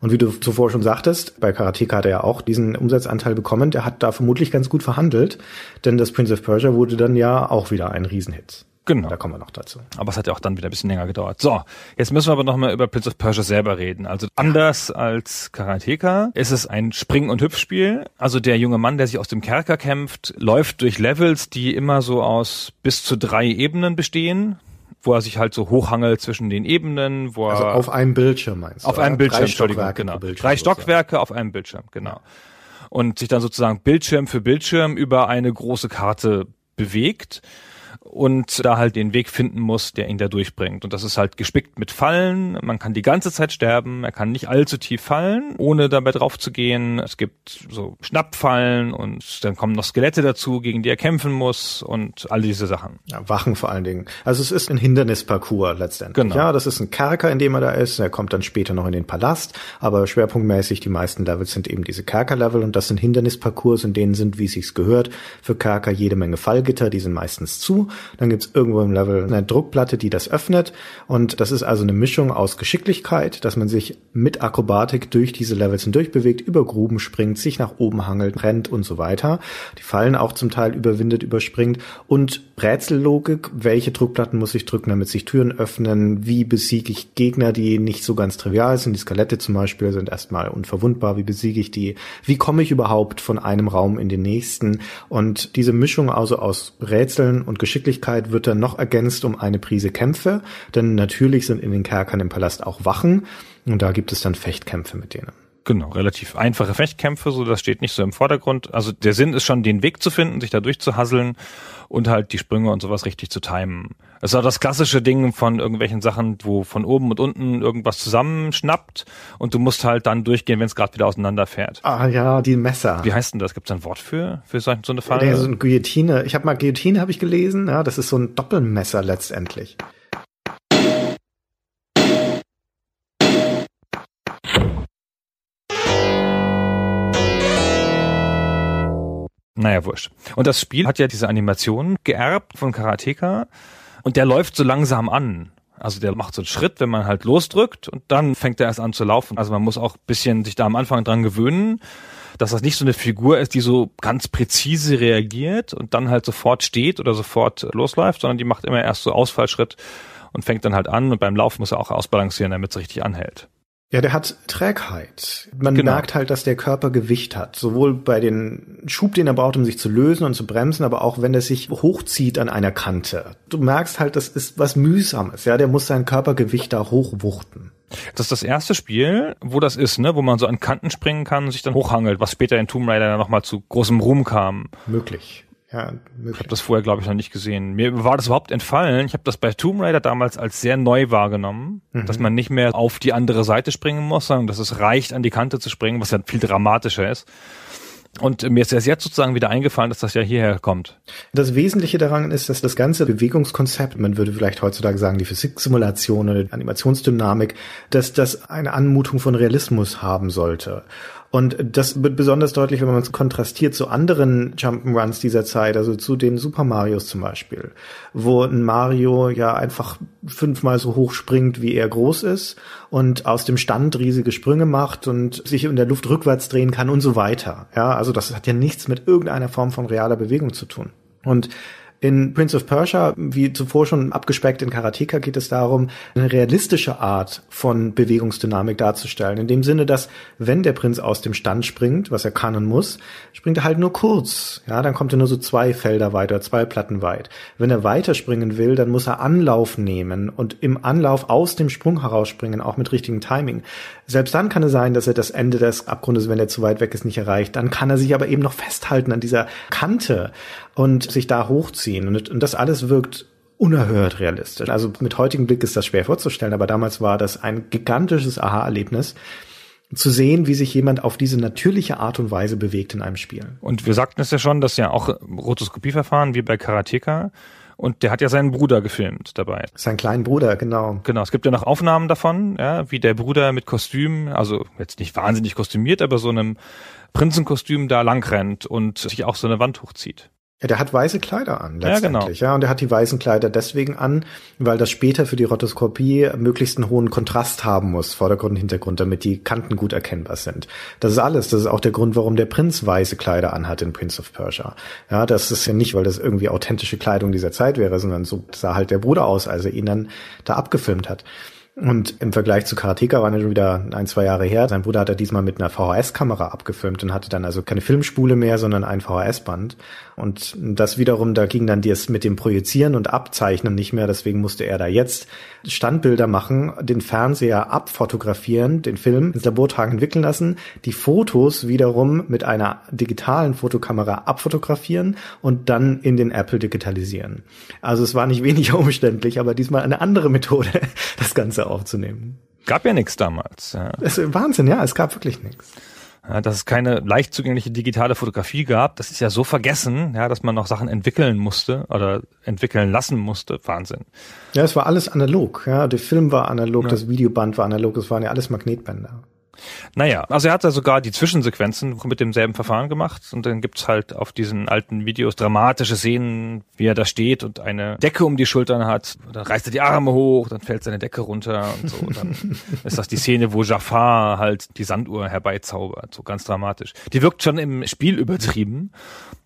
Und wie du zuvor schon sagtest, bei Karateka hat er ja auch diesen Umsatzanteil bekommen. Der hat da vermutlich ganz gut verhandelt, denn das Prince of Persia wurde dann ja auch wieder ein Riesenhit. Genau. Da kommen wir noch dazu. Aber es hat ja auch dann wieder ein bisschen länger gedauert. So, jetzt müssen wir aber nochmal über Prince of Persia selber reden. Also anders als Karateka ist es ein Spring- und Hüpfspiel. Also der junge Mann, der sich aus dem Kerker kämpft, läuft durch Levels, die immer so aus bis zu drei Ebenen bestehen wo er sich halt so hochhangelt zwischen den Ebenen, wo Also er auf einem Bildschirm meinst du? auf einem oder? Bildschirm, Drei Entschuldigung, genau. Bildschirm Drei sozusagen. Stockwerke auf einem Bildschirm, genau. Und sich dann sozusagen Bildschirm für Bildschirm über eine große Karte bewegt und da halt den Weg finden muss, der ihn da durchbringt. Und das ist halt gespickt mit Fallen. Man kann die ganze Zeit sterben. Er kann nicht allzu tief fallen, ohne dabei drauf zu gehen. Es gibt so Schnappfallen und dann kommen noch Skelette dazu, gegen die er kämpfen muss und all diese Sachen. Ja, Wachen vor allen Dingen. Also es ist ein Hindernisparcours letztendlich. Genau. Ja, das ist ein Kerker, in dem er da ist. Er kommt dann später noch in den Palast. Aber schwerpunktmäßig die meisten Levels sind eben diese Kerker-Level und das sind Hindernisparcours, in denen sind, wie es sich gehört, für Kerker jede Menge Fallgitter. Die sind meistens zu. Dann gibt's irgendwo im Level eine Druckplatte, die das öffnet. Und das ist also eine Mischung aus Geschicklichkeit, dass man sich mit Akrobatik durch diese Levels hindurch bewegt, über Gruben springt, sich nach oben hangelt, rennt und so weiter. Die Fallen auch zum Teil überwindet, überspringt. Und Rätsellogik, welche Druckplatten muss ich drücken, damit sich Türen öffnen? Wie besiege ich Gegner, die nicht so ganz trivial sind? Die Skelette zum Beispiel sind erstmal unverwundbar. Wie besiege ich die? Wie komme ich überhaupt von einem Raum in den nächsten? Und diese Mischung also aus Rätseln und Geschicklichkeit wird dann noch ergänzt um eine Prise Kämpfe. Denn natürlich sind in den Kerkern im Palast auch Wachen. Und da gibt es dann Fechtkämpfe mit denen. Genau, relativ einfache Fechtkämpfe, so das steht nicht so im Vordergrund. Also der Sinn ist schon, den Weg zu finden, sich da durchzuhasseln und halt die Sprünge und sowas richtig zu timen. Es war das klassische Ding von irgendwelchen Sachen, wo von oben und unten irgendwas zusammenschnappt und du musst halt dann durchgehen, wenn es gerade wieder auseinanderfährt. Ah ja, die Messer. Wie heißt denn das? Gibt es ein Wort für für so so eine Falle? Nee, so eine Guillotine. Ich habe mal Guillotine habe ich gelesen. Ja, das ist so ein Doppelmesser letztendlich. Naja, wurscht. Und das Spiel hat ja diese Animation geerbt von Karateka und der läuft so langsam an. Also der macht so einen Schritt, wenn man halt losdrückt und dann fängt er erst an zu laufen. Also man muss auch bisschen sich da am Anfang dran gewöhnen, dass das nicht so eine Figur ist, die so ganz präzise reagiert und dann halt sofort steht oder sofort losläuft, sondern die macht immer erst so Ausfallschritt und fängt dann halt an und beim Laufen muss er auch ausbalancieren, damit es richtig anhält. Ja, der hat Trägheit. Man Genau. merkt halt, dass der Körper Gewicht hat. Sowohl bei den Schub, den er braucht, um sich zu lösen und zu bremsen, aber auch wenn er sich hochzieht an einer Kante. Du merkst halt, das ist was Mühsames. Ja, der muss sein Körpergewicht da hochwuchten. Das ist das erste Spiel, wo das ist, ne, wo man so an Kanten springen kann und sich dann hochhangelt, was später in Tomb Raider dann nochmal zu großem Ruhm kam. Möglich. Ja, Ich möglich. habe das vorher, glaube ich, noch nicht gesehen. Mir war das überhaupt entfallen. Ich habe das bei Tomb Raider damals als sehr neu wahrgenommen, dass man nicht mehr auf die andere Seite springen muss, sondern dass es reicht, an die Kante zu springen, was ja viel dramatischer ist. Und mir ist erst jetzt sozusagen wieder eingefallen, dass das ja hierher kommt. Das Wesentliche daran ist, dass das ganze Bewegungskonzept, man würde vielleicht heutzutage sagen, die Physiksimulation oder die Animationsdynamik, dass das eine Anmutung von Realismus haben sollte. Und das wird besonders deutlich, wenn man es kontrastiert zu anderen Jump'n'Runs dieser Zeit, also zu den Super Marios zum Beispiel, wo ein Mario ja einfach fünfmal so hoch springt, wie er groß ist und aus dem Stand riesige Sprünge macht und sich in der Luft rückwärts drehen kann und so weiter. Ja, also das hat ja nichts mit irgendeiner Form von realer Bewegung zu tun. Und in Prince of Persia, wie zuvor schon abgespeckt in Karateka, geht es darum, eine realistische Art von Bewegungsdynamik darzustellen. In dem Sinne, dass wenn der Prinz aus dem Stand springt, was er kann und muss, springt er halt nur kurz. Ja, dann kommt er nur so zwei Felder weiter, zwei Platten weit. Wenn er weiter springen will, dann muss er Anlauf nehmen und im Anlauf aus dem Sprung herausspringen, auch mit richtigem Timing. Selbst dann kann es sein, dass er das Ende des Abgrundes, wenn er zu weit weg ist, nicht erreicht. Dann kann er sich aber eben noch festhalten an dieser Kante und sich da hochziehen. Und, und das alles wirkt unerhört realistisch. Also mit heutigem Blick ist das schwer vorzustellen, aber damals war das ein gigantisches Aha-Erlebnis. zu sehen, wie sich jemand auf diese natürliche Art und Weise bewegt in einem Spiel. Und wir sagten es ja schon, dass ja auch Rotoskopieverfahren wie bei Karateka und der hat ja seinen Bruder gefilmt dabei. Sein kleinen Bruder, genau. Genau, es gibt ja noch Aufnahmen davon, ja, wie der Bruder mit Kostüm, also jetzt nicht wahnsinnig kostümiert, aber so einem Prinzenkostüm da lang rennt und sich auch so eine Wand hochzieht. Ja, der hat weiße Kleider an, Ja, genau. letztendlich. Ja, und er hat die weißen Kleider deswegen an, weil das später für die Rotoskopie möglichst einen hohen Kontrast haben muss, Vordergrund und Hintergrund, damit die Kanten gut erkennbar sind. Das ist alles. Das ist auch der Grund, warum der Prinz weiße Kleider anhat in Prince of Persia. Ja, das ist ja nicht, weil das irgendwie authentische Kleidung dieser Zeit wäre, sondern so sah halt der Bruder aus, als er ihn dann da abgefilmt hat. Und im Vergleich zu Karateka war er schon wieder ein, zwei Jahre her. Sein Bruder hat er diesmal mit einer VHS-Kamera abgefilmt und hatte dann also keine Filmspule mehr, sondern ein VHS-Band. Und das wiederum, da ging dann das mit dem Projizieren und Abzeichnen nicht mehr. Deswegen musste er da jetzt Standbilder machen, den Fernseher abfotografieren, den Film ins Labortag entwickeln lassen, die Fotos wiederum mit einer digitalen Fotokamera abfotografieren und dann in den Apple digitalisieren. Also es war nicht weniger umständlich, aber diesmal eine andere Methode, das Ganze aufzunehmen. Gab ja nichts damals. Ja. Es ist Wahnsinn, ja, es gab wirklich nichts. Ja, dass es keine leicht zugängliche digitale Fotografie gab, das ist ja so vergessen, ja, dass man noch Sachen entwickeln musste oder entwickeln lassen musste. Wahnsinn. Ja, es war alles analog, ja. Der Film war analog, Ja. das Videoband war analog, es waren ja alles Magnetbänder. Naja, also er hat ja sogar die Zwischensequenzen mit demselben Verfahren gemacht und dann gibt's halt auf diesen alten Videos dramatische Szenen, wie er da steht und eine Decke um die Schultern hat. Dann reißt er die Arme hoch, dann fällt seine Decke runter und so. Und dann ist das die Szene, wo Jafar halt die Sanduhr herbeizaubert, so ganz dramatisch. Die wirkt schon im Spiel übertrieben,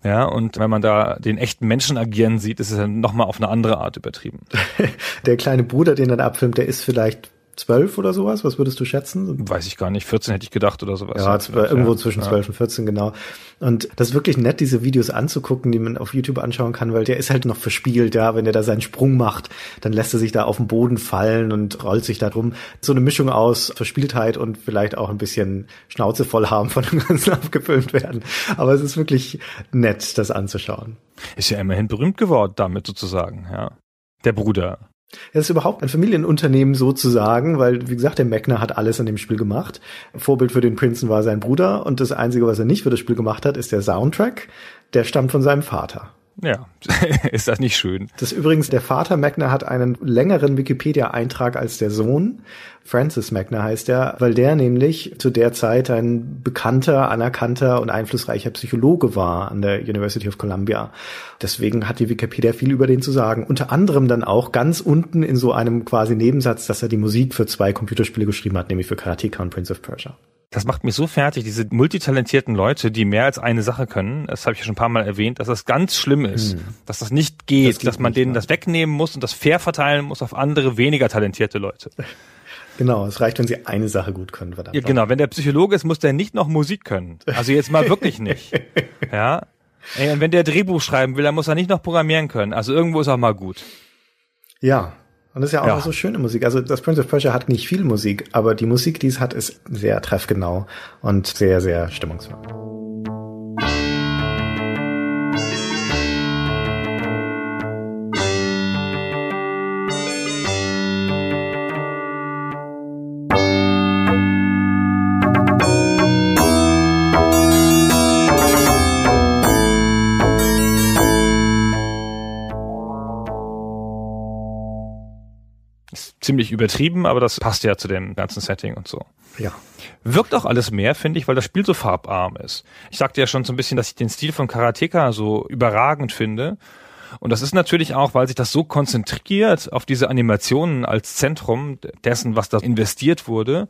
ja, und wenn man da den echten Menschen agieren sieht, ist es dann nochmal auf eine andere Art übertrieben. Der kleine Bruder, den er da abfilmt, der ist vielleicht zwölf oder sowas. Was würdest du schätzen? Weiß ich gar nicht, 14 hätte ich gedacht oder sowas. Ja, zw- irgendwo zwischen Ja. 12 und 14, genau. Und das ist wirklich nett, diese Videos anzugucken, die man auf YouTube anschauen kann, weil der ist halt noch verspielt, ja. Wenn er da seinen Sprung macht, dann lässt er sich da auf den Boden fallen und rollt sich da drum. So eine Mischung aus Verspieltheit und vielleicht auch ein bisschen Schnauze voll haben von dem ganzen abgefilmt werden. Aber es ist wirklich nett, das anzuschauen. Ist ja immerhin berühmt geworden damit sozusagen, ja. Der Bruder. Es ist überhaupt ein Familienunternehmen sozusagen, weil, wie gesagt, der Meckner hat alles an dem Spiel gemacht. Vorbild für den Prinzen war sein Bruder und das Einzige, was er nicht für das Spiel gemacht hat, ist der Soundtrack. Der stammt von seinem Vater. Ja, ist das nicht schön? Das übrigens, der Vater Meckner hat einen längeren Wikipedia-Eintrag als der Sohn. Francis Meckner heißt er, weil der nämlich zu der Zeit ein bekannter, anerkannter und einflussreicher Psychologe war an der University of Columbia. Deswegen hat die Wikipedia viel über den zu sagen. Unter anderem dann auch ganz unten in so einem quasi Nebensatz, dass er die Musik für zwei Computerspiele geschrieben hat, nämlich für Karateka und Prince of Persia. Das macht mich so fertig, diese multitalentierten Leute, die mehr als eine Sache können. Das habe ich ja schon ein paar Mal erwähnt, dass das ganz schlimm ist, dass das nicht geht, Das dass man denen ne? das wegnehmen muss und das fair verteilen muss auf andere weniger talentierte Leute. Genau, es reicht, wenn sie eine Sache gut können, verdammt. Ja, genau. Wenn der Psychologe ist, muss der nicht noch Musik können. Also jetzt mal wirklich nicht. Ja. Ey, und wenn der Drehbuch schreiben will, dann muss er nicht noch programmieren können. Also irgendwo ist auch mal gut. Ja. Und das ist ja auch Ja. so schöne Musik. Also das Prince of Persia hat nicht viel Musik, aber die Musik, die es hat, ist sehr treffgenau und sehr, sehr stimmungsvoll. Ziemlich übertrieben, aber das passt ja zu dem ganzen Setting und so. Ja. Wirkt auch alles mehr, finde ich, weil das Spiel so farbarm ist. Ich sagte ja schon so ein bisschen, dass ich den Stil von Karateka so überragend finde. Und das ist natürlich auch, weil sich das so konzentriert auf diese Animationen als Zentrum dessen, was da investiert wurde.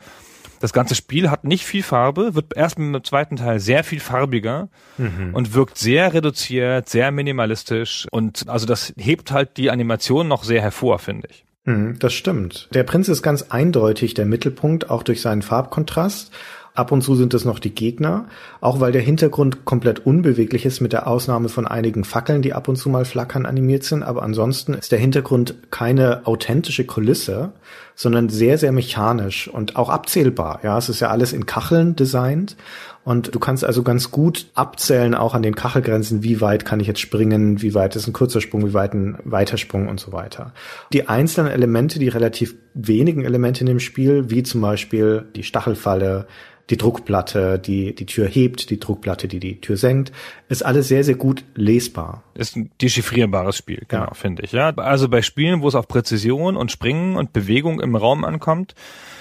Das ganze Spiel hat nicht viel Farbe, wird erst im zweiten Teil sehr viel farbiger und wirkt sehr reduziert, sehr minimalistisch. Und also das hebt halt die Animation noch sehr hervor, finde ich. Mhm, Das stimmt. Der Prinz ist ganz eindeutig der Mittelpunkt, auch durch seinen Farbkontrast. Ab und zu sind es noch die Gegner, auch weil der Hintergrund komplett unbeweglich ist, mit der Ausnahme von einigen Fackeln, die ab und zu mal flackern animiert sind. Aber ansonsten ist der Hintergrund keine authentische Kulisse, sondern sehr, sehr mechanisch und auch abzählbar. Ja, es ist ja alles in Kacheln designt Und du kannst also ganz gut abzählen, auch an den Kachelgrenzen, wie weit kann ich jetzt springen, wie weit ist ein kurzer Sprung, wie weit ein weiter Sprung und so weiter. Die einzelnen Elemente, die relativ wenigen Elemente in dem Spiel, wie zum Beispiel die Stachelfalle, die Druckplatte, die die Tür hebt, die Druckplatte, die die Tür senkt, ist alles sehr, sehr gut lesbar. Ist ein dechiffrierbares Spiel, genau, ja. finde ich. Ja, also bei Spielen, wo es auf Präzision und Springen und Bewegung im Raum ankommt,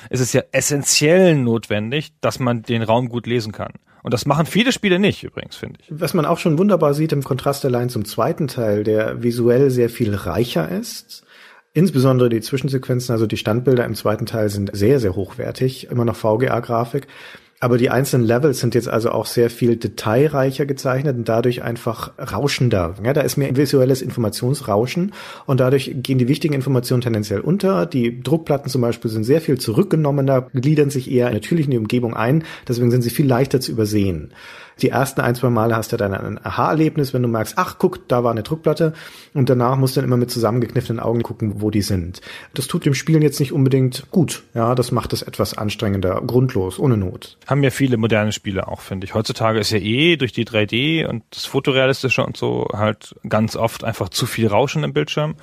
ist es ja essentiell notwendig, dass man den Raum gut lesen kann. Und das machen viele Spiele nicht, übrigens, finde ich. Was man auch schon wunderbar sieht im Kontrast allein zum zweiten Teil, der visuell sehr viel reicher ist. Insbesondere die Zwischensequenzen, also die Standbilder im zweiten Teil sind sehr, sehr hochwertig, immer noch VGA-Grafik. Aber die einzelnen Levels sind jetzt also auch sehr viel detailreicher gezeichnet und dadurch einfach rauschender. Ja, da ist mehr visuelles Informationsrauschen und dadurch gehen die wichtigen Informationen tendenziell unter. Die Druckplatten zum Beispiel sind sehr viel zurückgenommener, gliedern sich eher natürlich in die Umgebung ein. Deswegen sind sie viel leichter zu übersehen. Die ersten ein, zwei Male hast du dann ein Aha-Erlebnis, wenn du merkst, ach, guck, da war eine Druckplatte. Und danach musst du dann immer mit zusammengekniffenen Augen gucken, wo die sind. Das tut dem Spielen jetzt nicht unbedingt gut. Ja, das macht es etwas anstrengender, grundlos, ohne Not. Haben ja viele moderne Spiele auch, finde ich. Heutzutage ist ja eh durch die 3D und das Fotorealistische und so halt ganz oft einfach zu viel Rauschen im Bildschirm.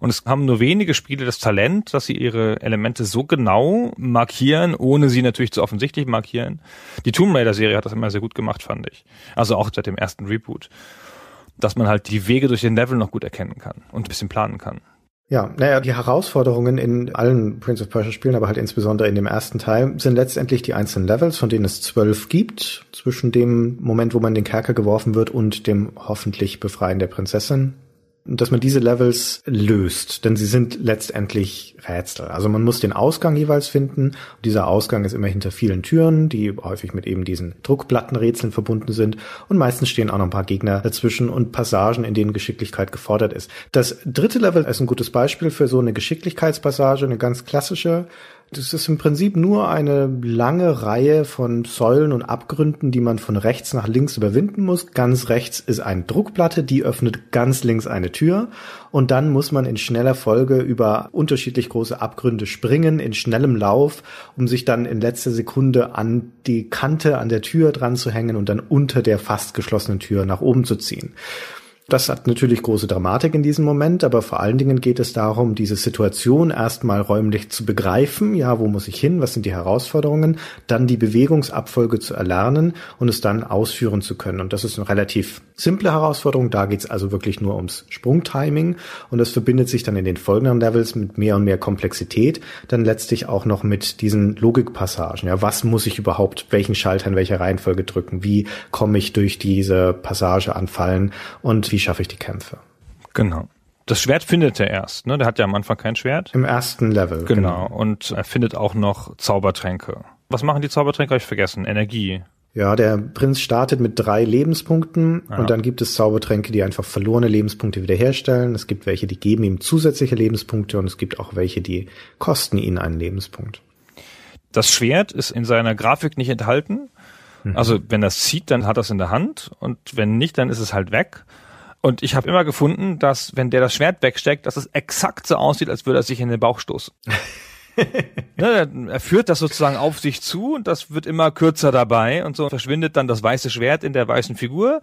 Und es haben nur wenige Spiele das Talent, dass sie ihre Elemente so genau markieren, ohne sie natürlich zu offensichtlich markieren. Die Tomb Raider Serie hat das immer sehr gut gemacht, fand ich. Also auch seit dem ersten Reboot. Dass man halt die Wege durch den Level noch gut erkennen kann und ein bisschen planen kann. Ja, naja, die Herausforderungen in allen Prince of Persia Spielen, aber halt insbesondere in dem ersten Teil, sind letztendlich die einzelnen Levels, von denen es zwölf gibt, zwischen dem Moment, wo man in den Kerker geworfen wird und dem hoffentlich Befreien der Prinzessin dass man diese Levels löst, denn sie sind letztendlich Rätsel. Also man muss den Ausgang jeweils finden. Und dieser Ausgang ist immer hinter vielen Türen, die häufig mit eben diesen Druckplattenrätseln verbunden sind. Und meistens stehen auch noch ein paar Gegner dazwischen und Passagen, in denen Geschicklichkeit gefordert ist. Das dritte Level ist ein gutes Beispiel für so eine Geschicklichkeitspassage, eine ganz klassische das ist im Prinzip nur eine lange Reihe von Säulen und Abgründen, die man von rechts nach links überwinden muss. Ganz rechts ist eine Druckplatte, die öffnet ganz links eine Tür. Und dann muss man in schneller Folge über unterschiedlich große Abgründe springen, in schnellem Lauf, um sich dann in letzter Sekunde an die Kante an der Tür dran zu hängen und dann unter der fast geschlossenen Tür nach oben zu ziehen. Das hat natürlich große Dramatik in diesem Moment, aber vor allen Dingen geht es darum, diese Situation erstmal räumlich zu begreifen. Ja, wo muss ich hin? Was sind die Herausforderungen? Dann die Bewegungsabfolge zu erlernen und es dann ausführen zu können. Und das ist eine relativ simple Herausforderung. Da geht's also wirklich nur ums Sprungtiming und das verbindet sich dann in den folgenden Levels mit mehr und mehr Komplexität. Dann letztlich auch noch mit diesen Logikpassagen. Ja, was muss ich überhaupt, welchen Schalter in welcher Reihenfolge drücken? Wie komme ich durch diese Passage anfallen und wie schaffe ich die Kämpfe. Genau. Das Schwert findet er erst, ne? Der hat ja am Anfang kein Schwert. Im ersten Level. Genau. genau. Und er findet auch noch Zaubertränke. Was machen die Zaubertränke? Habe ich vergessen. Energie. Ja, der Prinz startet mit drei Lebenspunkten ja. und dann gibt es Zaubertränke, die einfach verlorene Lebenspunkte wiederherstellen. Es gibt welche, die geben ihm zusätzliche Lebenspunkte und es gibt auch welche, die kosten ihn einen Lebenspunkt. Das Schwert ist in seiner Grafik nicht enthalten. Mhm. Also wenn er es zieht, dann hat er es in der Hand und wenn nicht, dann ist es halt weg. Und ich habe immer gefunden, dass wenn der das Schwert wegsteckt, dass es exakt so aussieht, als würde er sich in den Bauch stoßen. ne, er führt das sozusagen auf sich zu und das wird immer kürzer dabei und so verschwindet dann das weiße Schwert in der weißen Figur.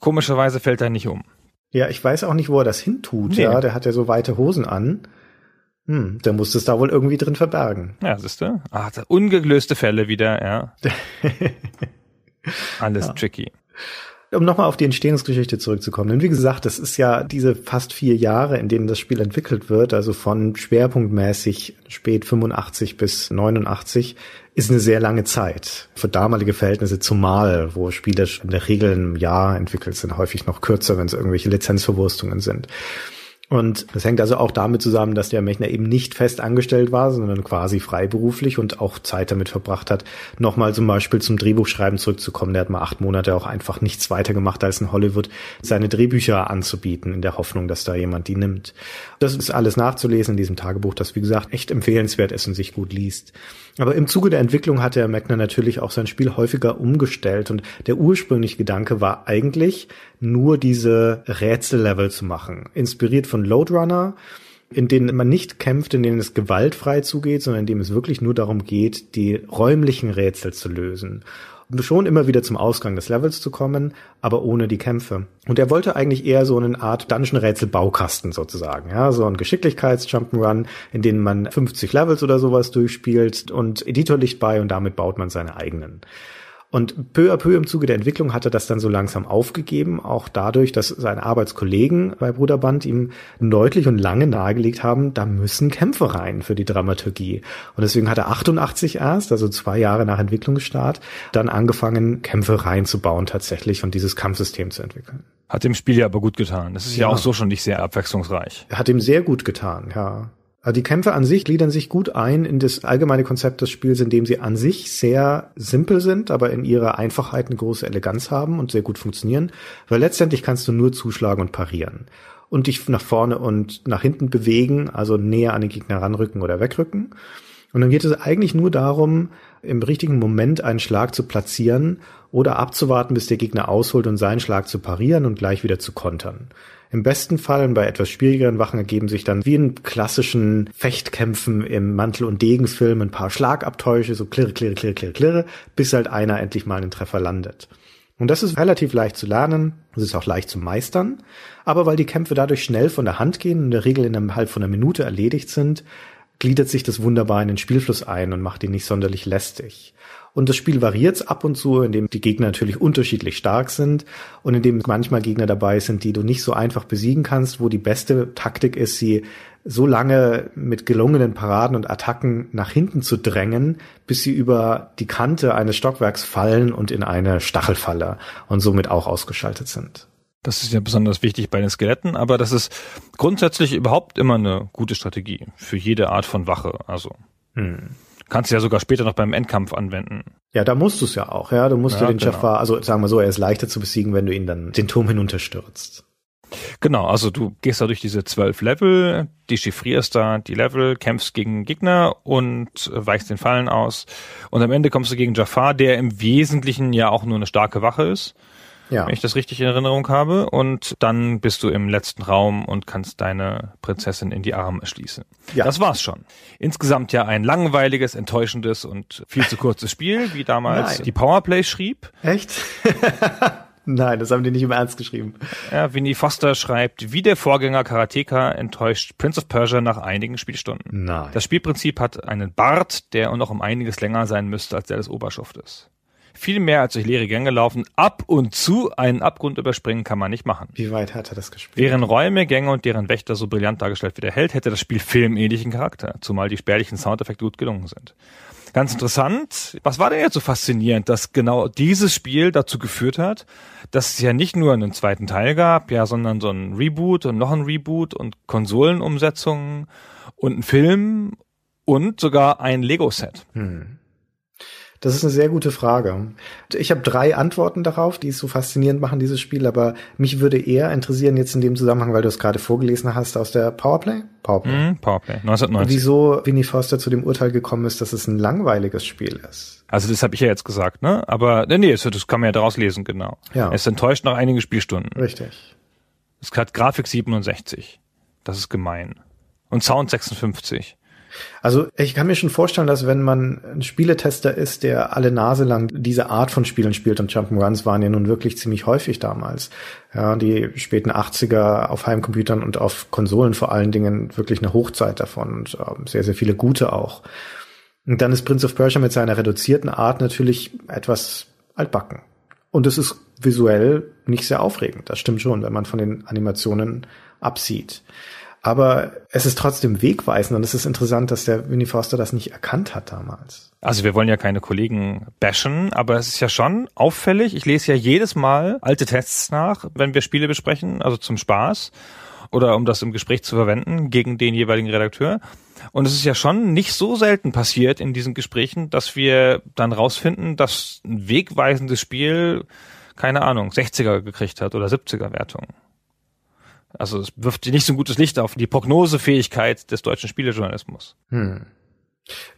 Komischerweise fällt er nicht um. Ja, ich weiß auch nicht, wo er das hintut. Nee. Ja, der hat ja so weite Hosen an. Hm, der muss es da wohl irgendwie drin verbergen. Ja, siehst du? Ah, ungelöste Fälle wieder, ja. Alles ja. tricky um nochmal auf die Entstehungsgeschichte zurückzukommen. Denn wie gesagt, das ist ja diese fast vier Jahre, in denen das Spiel entwickelt wird, also von schwerpunktmäßig spät 85 bis 89, ist eine sehr lange Zeit. Für damalige Verhältnisse zumal, wo Spiele in der Regel im Jahr entwickelt sind, häufig noch kürzer, wenn es irgendwelche Lizenzverwurstungen sind. Und das hängt also auch damit zusammen, dass der Mechner eben nicht fest angestellt war, sondern quasi freiberuflich und auch Zeit damit verbracht hat, nochmal zum Beispiel zum Drehbuchschreiben zurückzukommen. Der hat mal acht Monate auch einfach nichts weiter gemacht, als in Hollywood seine Drehbücher anzubieten, in der Hoffnung, dass da jemand die nimmt. Das ist alles nachzulesen in diesem Tagebuch, das wie gesagt echt empfehlenswert ist und sich gut liest. Aber im Zuge der Entwicklung hat der Mechner natürlich auch sein Spiel häufiger umgestellt und der ursprüngliche Gedanke war eigentlich, nur diese Rätsellevel zu machen. Inspiriert von Loadrunner, in denen man nicht kämpft, in denen es gewaltfrei zugeht, sondern in dem es wirklich nur darum geht, die räumlichen Rätsel zu lösen. Schon immer wieder zum Ausgang des Levels zu kommen, aber ohne die Kämpfe. Und er wollte eigentlich eher so eine Art Dungeon-Rätsel-Baukasten sozusagen, ja, so ein Geschicklichkeits-Jump'n'Run, in dem man 50 Levels oder sowas durchspielt und Editorlicht bei und damit baut man seine eigenen. Und peu à peu im Zuge der Entwicklung hat er das dann so langsam aufgegeben, auch dadurch, dass seine Arbeitskollegen bei Bruderband ihm deutlich und lange nahegelegt haben, da müssen Kämpfe rein für die Dramaturgie. Und deswegen hat er 88 erst, also zwei Jahre nach Entwicklungsstart, dann angefangen, Kämpfe reinzubauen tatsächlich und dieses Kampfsystem zu entwickeln. Hat dem Spiel ja aber gut getan. Das ist ja, ja auch so schon nicht sehr abwechslungsreich. Hat ihm sehr gut getan, ja. Also die Kämpfe an sich gliedern sich gut ein in das allgemeine Konzept des Spiels, indem sie an sich sehr simpel sind, aber in ihrer Einfachheit eine große Eleganz haben und sehr gut funktionieren, weil letztendlich kannst du nur zuschlagen und parieren und dich nach vorne und nach hinten bewegen, also näher an den Gegner ranrücken oder wegrücken. Und dann geht es eigentlich nur darum, im richtigen Moment einen Schlag zu platzieren oder abzuwarten, bis der Gegner ausholt und seinen Schlag zu parieren und gleich wieder zu kontern. Im besten Fall bei etwas schwierigeren Wachen ergeben sich dann wie in klassischen Fechtkämpfen im Mantel- und Degenfilm ein paar Schlagabtäusche, so klirre, klirre, klirre, klirre, klirre, bis halt einer endlich mal einen Treffer landet. Und das ist relativ leicht zu lernen, es ist auch leicht zu meistern, aber weil die Kämpfe dadurch schnell von der Hand gehen und in der Regel innerhalb von einer Minute erledigt sind, gliedert sich das wunderbar in den Spielfluss ein und macht ihn nicht sonderlich lästig. Und das Spiel variiert ab und zu, indem die Gegner natürlich unterschiedlich stark sind und indem manchmal Gegner dabei sind, die du nicht so einfach besiegen kannst, wo die beste Taktik ist, sie so lange mit gelungenen Paraden und Attacken nach hinten zu drängen, bis sie über die Kante eines Stockwerks fallen und in eine Stachelfalle und somit auch ausgeschaltet sind. Das ist ja besonders wichtig bei den Skeletten, aber das ist grundsätzlich überhaupt immer eine gute Strategie für jede Art von Wache. Also hm. kannst du ja sogar später noch beim Endkampf anwenden. Ja, da musst du es ja auch. Ja, du musst ja, den genau. Jafar, also sagen wir so, er ist leichter zu besiegen, wenn du ihn dann den Turm hinunterstürzt. Genau, also du gehst da durch diese zwölf Level, dechiffrierst da die Level, kämpfst gegen Gegner und weichst den Fallen aus. Und am Ende kommst du gegen Jafar, der im Wesentlichen ja auch nur eine starke Wache ist ja. wenn ich das richtig in Erinnerung habe. Und dann bist du im letzten Raum und kannst deine Prinzessin in die Arme schließen. Ja. Das war's schon. Insgesamt ja ein langweiliges, enttäuschendes und viel zu kurzes Spiel, wie damals Nein. die Powerplay schrieb. Echt? Nein, das haben die nicht im Ernst geschrieben. Ja, Winnie Foster schreibt, wie der Vorgänger Karateka enttäuscht Prince of Persia nach einigen Spielstunden. Nein. Das Spielprinzip hat einen Bart, der noch um einiges länger sein müsste als der des Oberschuftes viel mehr als durch leere Gänge laufen. Ab und zu einen Abgrund überspringen kann man nicht machen. Wie weit hat er das gespielt? Deren Räume, Gänge und deren Wächter so brillant dargestellt wie der Held, hätte das Spiel filmähnlichen Charakter, zumal die spärlichen Soundeffekte gut gelungen sind. Ganz interessant. Was war denn jetzt so faszinierend, dass genau dieses Spiel dazu geführt hat, dass es ja nicht nur einen zweiten Teil gab, ja, sondern so ein Reboot und noch ein Reboot und Konsolenumsetzungen und ein Film und sogar ein Lego-Set. Hm. Das ist eine sehr gute Frage. Ich habe drei Antworten darauf, die es so faszinierend machen, dieses Spiel, aber mich würde eher interessieren jetzt in dem Zusammenhang, weil du es gerade vorgelesen hast aus der Powerplay? Powerplay. Mm, Powerplay, 1990. Wieso Winnie Foster zu dem Urteil gekommen ist, dass es ein langweiliges Spiel ist. Also das habe ich ja jetzt gesagt, ne? Aber nee, nee, das kann man ja daraus lesen, genau. Ja. Ist enttäuscht nach einigen Spielstunden. Richtig. Es hat Grafik 67. Das ist gemein. Und Sound 56. Also ich kann mir schon vorstellen, dass wenn man ein Spieletester ist, der alle Nase lang diese Art von Spielen spielt und Jump'n'Runs waren ja nun wirklich ziemlich häufig damals. Ja, die späten 80er auf Heimcomputern und auf Konsolen vor allen Dingen wirklich eine Hochzeit davon und äh, sehr, sehr viele gute auch. Und dann ist Prince of Persia mit seiner reduzierten Art natürlich etwas altbacken. Und es ist visuell nicht sehr aufregend. Das stimmt schon, wenn man von den Animationen absieht. Aber es ist trotzdem wegweisend und es ist interessant, dass der Winnie Foster das nicht erkannt hat damals. Also wir wollen ja keine Kollegen bashen, aber es ist ja schon auffällig. Ich lese ja jedes Mal alte Tests nach, wenn wir Spiele besprechen, also zum Spaß oder um das im Gespräch zu verwenden gegen den jeweiligen Redakteur. Und es ist ja schon nicht so selten passiert in diesen Gesprächen, dass wir dann rausfinden, dass ein wegweisendes Spiel, keine Ahnung, 60er gekriegt hat oder 70er Wertungen. Also es wirft nicht so ein gutes Licht auf die Prognosefähigkeit des deutschen Spielejournalismus. Hm.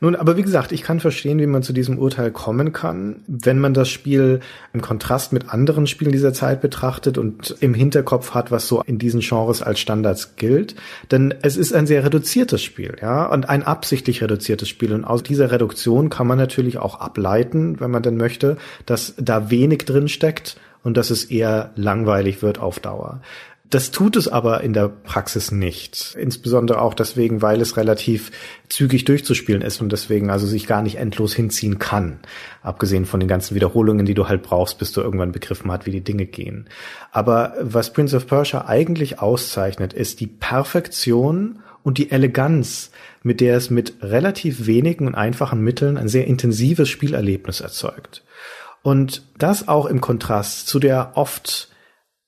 Nun, aber wie gesagt, ich kann verstehen, wie man zu diesem Urteil kommen kann, wenn man das Spiel im Kontrast mit anderen Spielen dieser Zeit betrachtet und im Hinterkopf hat, was so in diesen Genres als Standards gilt. Denn es ist ein sehr reduziertes Spiel, ja, und ein absichtlich reduziertes Spiel. Und aus dieser Reduktion kann man natürlich auch ableiten, wenn man denn möchte, dass da wenig drin steckt und dass es eher langweilig wird auf Dauer. Das tut es aber in der Praxis nicht. Insbesondere auch deswegen, weil es relativ zügig durchzuspielen ist und deswegen also sich gar nicht endlos hinziehen kann. Abgesehen von den ganzen Wiederholungen, die du halt brauchst, bis du irgendwann begriffen hast, wie die Dinge gehen. Aber was Prince of Persia eigentlich auszeichnet, ist die Perfektion und die Eleganz, mit der es mit relativ wenigen und einfachen Mitteln ein sehr intensives Spielerlebnis erzeugt. Und das auch im Kontrast zu der oft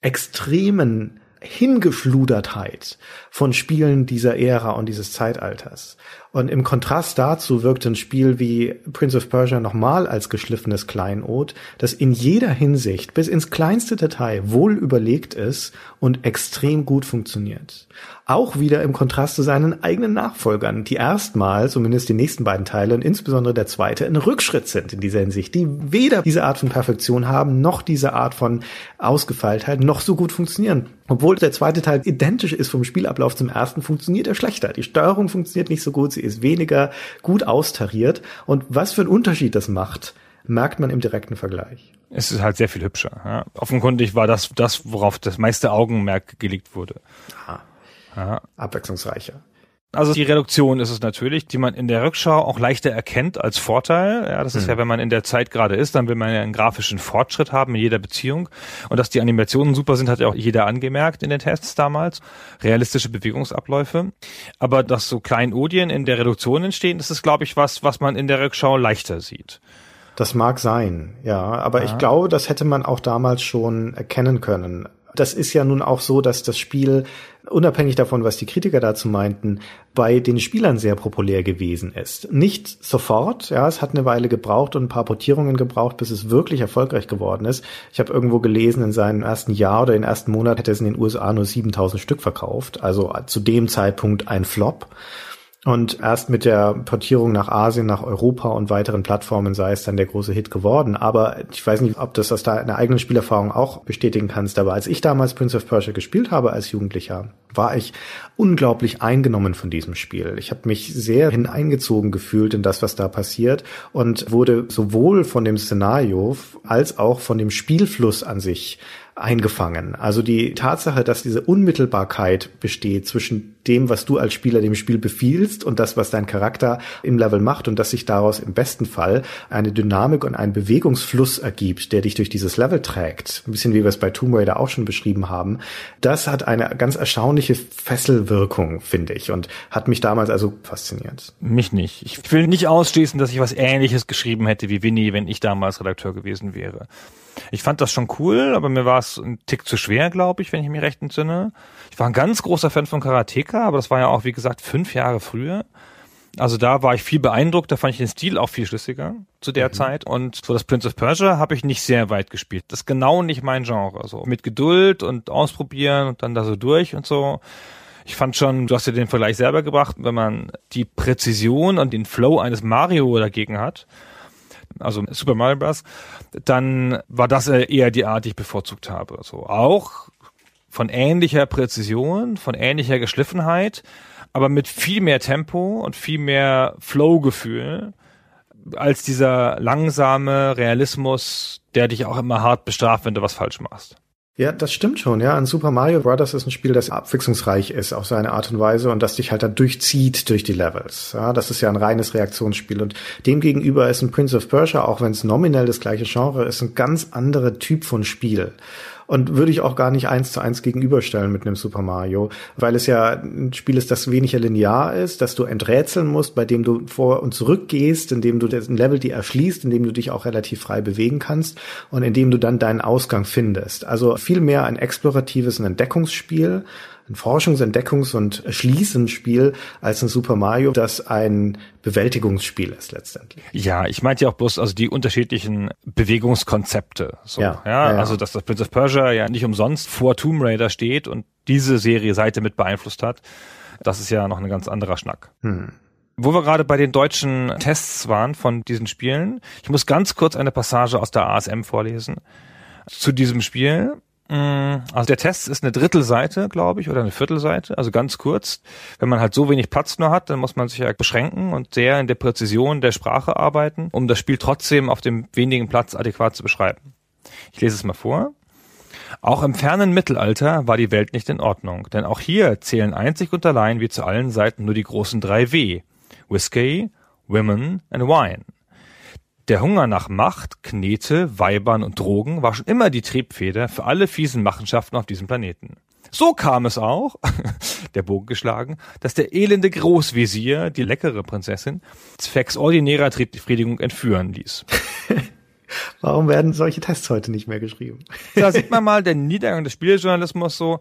extremen Hingefludertheit von Spielen dieser Ära und dieses Zeitalters. Und im Kontrast dazu wirkt ein Spiel wie Prince of Persia nochmal als geschliffenes Kleinod, das in jeder Hinsicht bis ins kleinste Detail wohl überlegt ist und extrem gut funktioniert. Auch wieder im Kontrast zu seinen eigenen Nachfolgern, die erstmal, zumindest die nächsten beiden Teile und insbesondere der zweite, ein Rückschritt sind in dieser Hinsicht, die weder diese Art von Perfektion haben, noch diese Art von Ausgefeiltheit, noch so gut funktionieren. Obwohl der zweite Teil identisch ist vom Spielablauf zum ersten, funktioniert er schlechter. Die Steuerung funktioniert nicht so gut, sie ist weniger gut austariert. Und was für ein Unterschied das macht, merkt man im direkten Vergleich. Es ist halt sehr viel hübscher. Ja. Offenkundig war das das, worauf das meiste Augenmerk gelegt wurde. Aha. Ja. Abwechslungsreicher. Also die Reduktion ist es natürlich, die man in der Rückschau auch leichter erkennt als Vorteil. Ja, das ist mhm. ja, wenn man in der Zeit gerade ist, dann will man ja einen grafischen Fortschritt haben in jeder Beziehung. Und dass die Animationen super sind, hat ja auch jeder angemerkt in den Tests damals. Realistische Bewegungsabläufe. Aber dass so Kleinodien in der Reduktion entstehen, das ist, glaube ich, was, was man in der Rückschau leichter sieht. Das mag sein, ja. Aber ja. ich glaube, das hätte man auch damals schon erkennen können. Das ist ja nun auch so, dass das Spiel, unabhängig davon, was die Kritiker dazu meinten, bei den Spielern sehr populär gewesen ist. Nicht sofort, ja, es hat eine Weile gebraucht und ein paar Portierungen gebraucht, bis es wirklich erfolgreich geworden ist. Ich habe irgendwo gelesen, in seinem ersten Jahr oder den ersten Monat hätte es in den USA nur 7000 Stück verkauft, also zu dem Zeitpunkt ein Flop. Und erst mit der Portierung nach Asien, nach Europa und weiteren Plattformen sei es dann der große Hit geworden. Aber ich weiß nicht, ob das aus deiner eigenen Spielerfahrung auch bestätigen kannst. Aber als ich damals Prince of Persia gespielt habe als Jugendlicher, war ich unglaublich eingenommen von diesem Spiel. Ich habe mich sehr hineingezogen gefühlt in das, was da passiert und wurde sowohl von dem Szenario als auch von dem Spielfluss an sich eingefangen. Also die Tatsache, dass diese Unmittelbarkeit besteht zwischen dem, was du als Spieler dem Spiel befiehlst und das, was dein Charakter im Level macht und dass sich daraus im besten Fall eine Dynamik und ein Bewegungsfluss ergibt, der dich durch dieses Level trägt. Ein bisschen wie wir es bei Tomb Raider auch schon beschrieben haben. Das hat eine ganz erstaunliche Fesselwirkung, finde ich, und hat mich damals also fasziniert. Mich nicht. Ich will nicht ausschließen, dass ich was Ähnliches geschrieben hätte wie Winnie, wenn ich damals Redakteur gewesen wäre. Ich fand das schon cool, aber mir war es ein Tick zu schwer, glaube ich, wenn ich mich recht entsinne. Ich war ein ganz großer Fan von Karateka, aber das war ja auch, wie gesagt, fünf Jahre früher. Also da war ich viel beeindruckt, da fand ich den Stil auch viel schlüssiger zu der mhm. Zeit. Und so das Prince of Persia habe ich nicht sehr weit gespielt. Das ist genau nicht mein Genre. So mit Geduld und ausprobieren und dann da so durch und so. Ich fand schon, du hast ja den Vergleich selber gebracht, wenn man die Präzision und den Flow eines Mario dagegen hat, also Super Mario Bros., dann war das eher die Art, die ich bevorzugt habe. So auch von ähnlicher Präzision, von ähnlicher Geschliffenheit, aber mit viel mehr Tempo und viel mehr Flow-Gefühl als dieser langsame Realismus, der dich auch immer hart bestraft, wenn du was falsch machst. Ja, das stimmt schon. Ja, ein Super Mario Bros. ist ein Spiel, das abwechslungsreich ist auf seine Art und Weise und das dich halt da durchzieht durch die Levels. Ja, das ist ja ein reines Reaktionsspiel und demgegenüber ist ein Prince of Persia, auch wenn es nominell das gleiche Genre ist, ein ganz anderer Typ von Spiel und würde ich auch gar nicht eins zu eins gegenüberstellen mit einem Super Mario, weil es ja ein Spiel ist, das weniger linear ist, dass du enträtseln musst, bei dem du vor und zurück gehst, indem du ein Level die erschließt, indem du dich auch relativ frei bewegen kannst und indem du dann deinen Ausgang findest. Also viel mehr ein exploratives ein Entdeckungsspiel ein Forschungs-, Entdeckungs- und Schließenspiel als ein Super Mario, das ein Bewältigungsspiel ist letztendlich. Ja, ich meinte ja auch bloß also die unterschiedlichen Bewegungskonzepte. So, ja, ja, ja, also dass das Prince of Persia ja nicht umsonst vor Tomb Raider steht und diese Serie Seite mit beeinflusst hat. Das ist ja noch ein ganz anderer Schnack. Hm. Wo wir gerade bei den deutschen Tests waren von diesen Spielen, ich muss ganz kurz eine Passage aus der ASM vorlesen zu diesem Spiel. Mm, also der Test ist eine Drittelseite, glaube ich, oder eine Viertelseite, also ganz kurz. Wenn man halt so wenig Platz nur hat, dann muss man sich ja beschränken und sehr in der Präzision der Sprache arbeiten, um das Spiel trotzdem auf dem wenigen Platz adäquat zu beschreiben. Ich lese es mal vor. Auch im fernen Mittelalter war die Welt nicht in Ordnung, denn auch hier zählen einzig und allein wie zu allen Seiten nur die großen drei W. Whiskey, Women and Wine. Der Hunger nach Macht, Knete, Weibern und Drogen war schon immer die Triebfeder für alle fiesen Machenschaften auf diesem Planeten. So kam es auch, der Bogen geschlagen, dass der elende Großvisier die leckere Prinzessin zwecks ordinärer Triebbefriedigung entführen ließ. Warum werden solche Tests heute nicht mehr geschrieben? Da sieht man mal den Niedergang des Spieljournalismus so,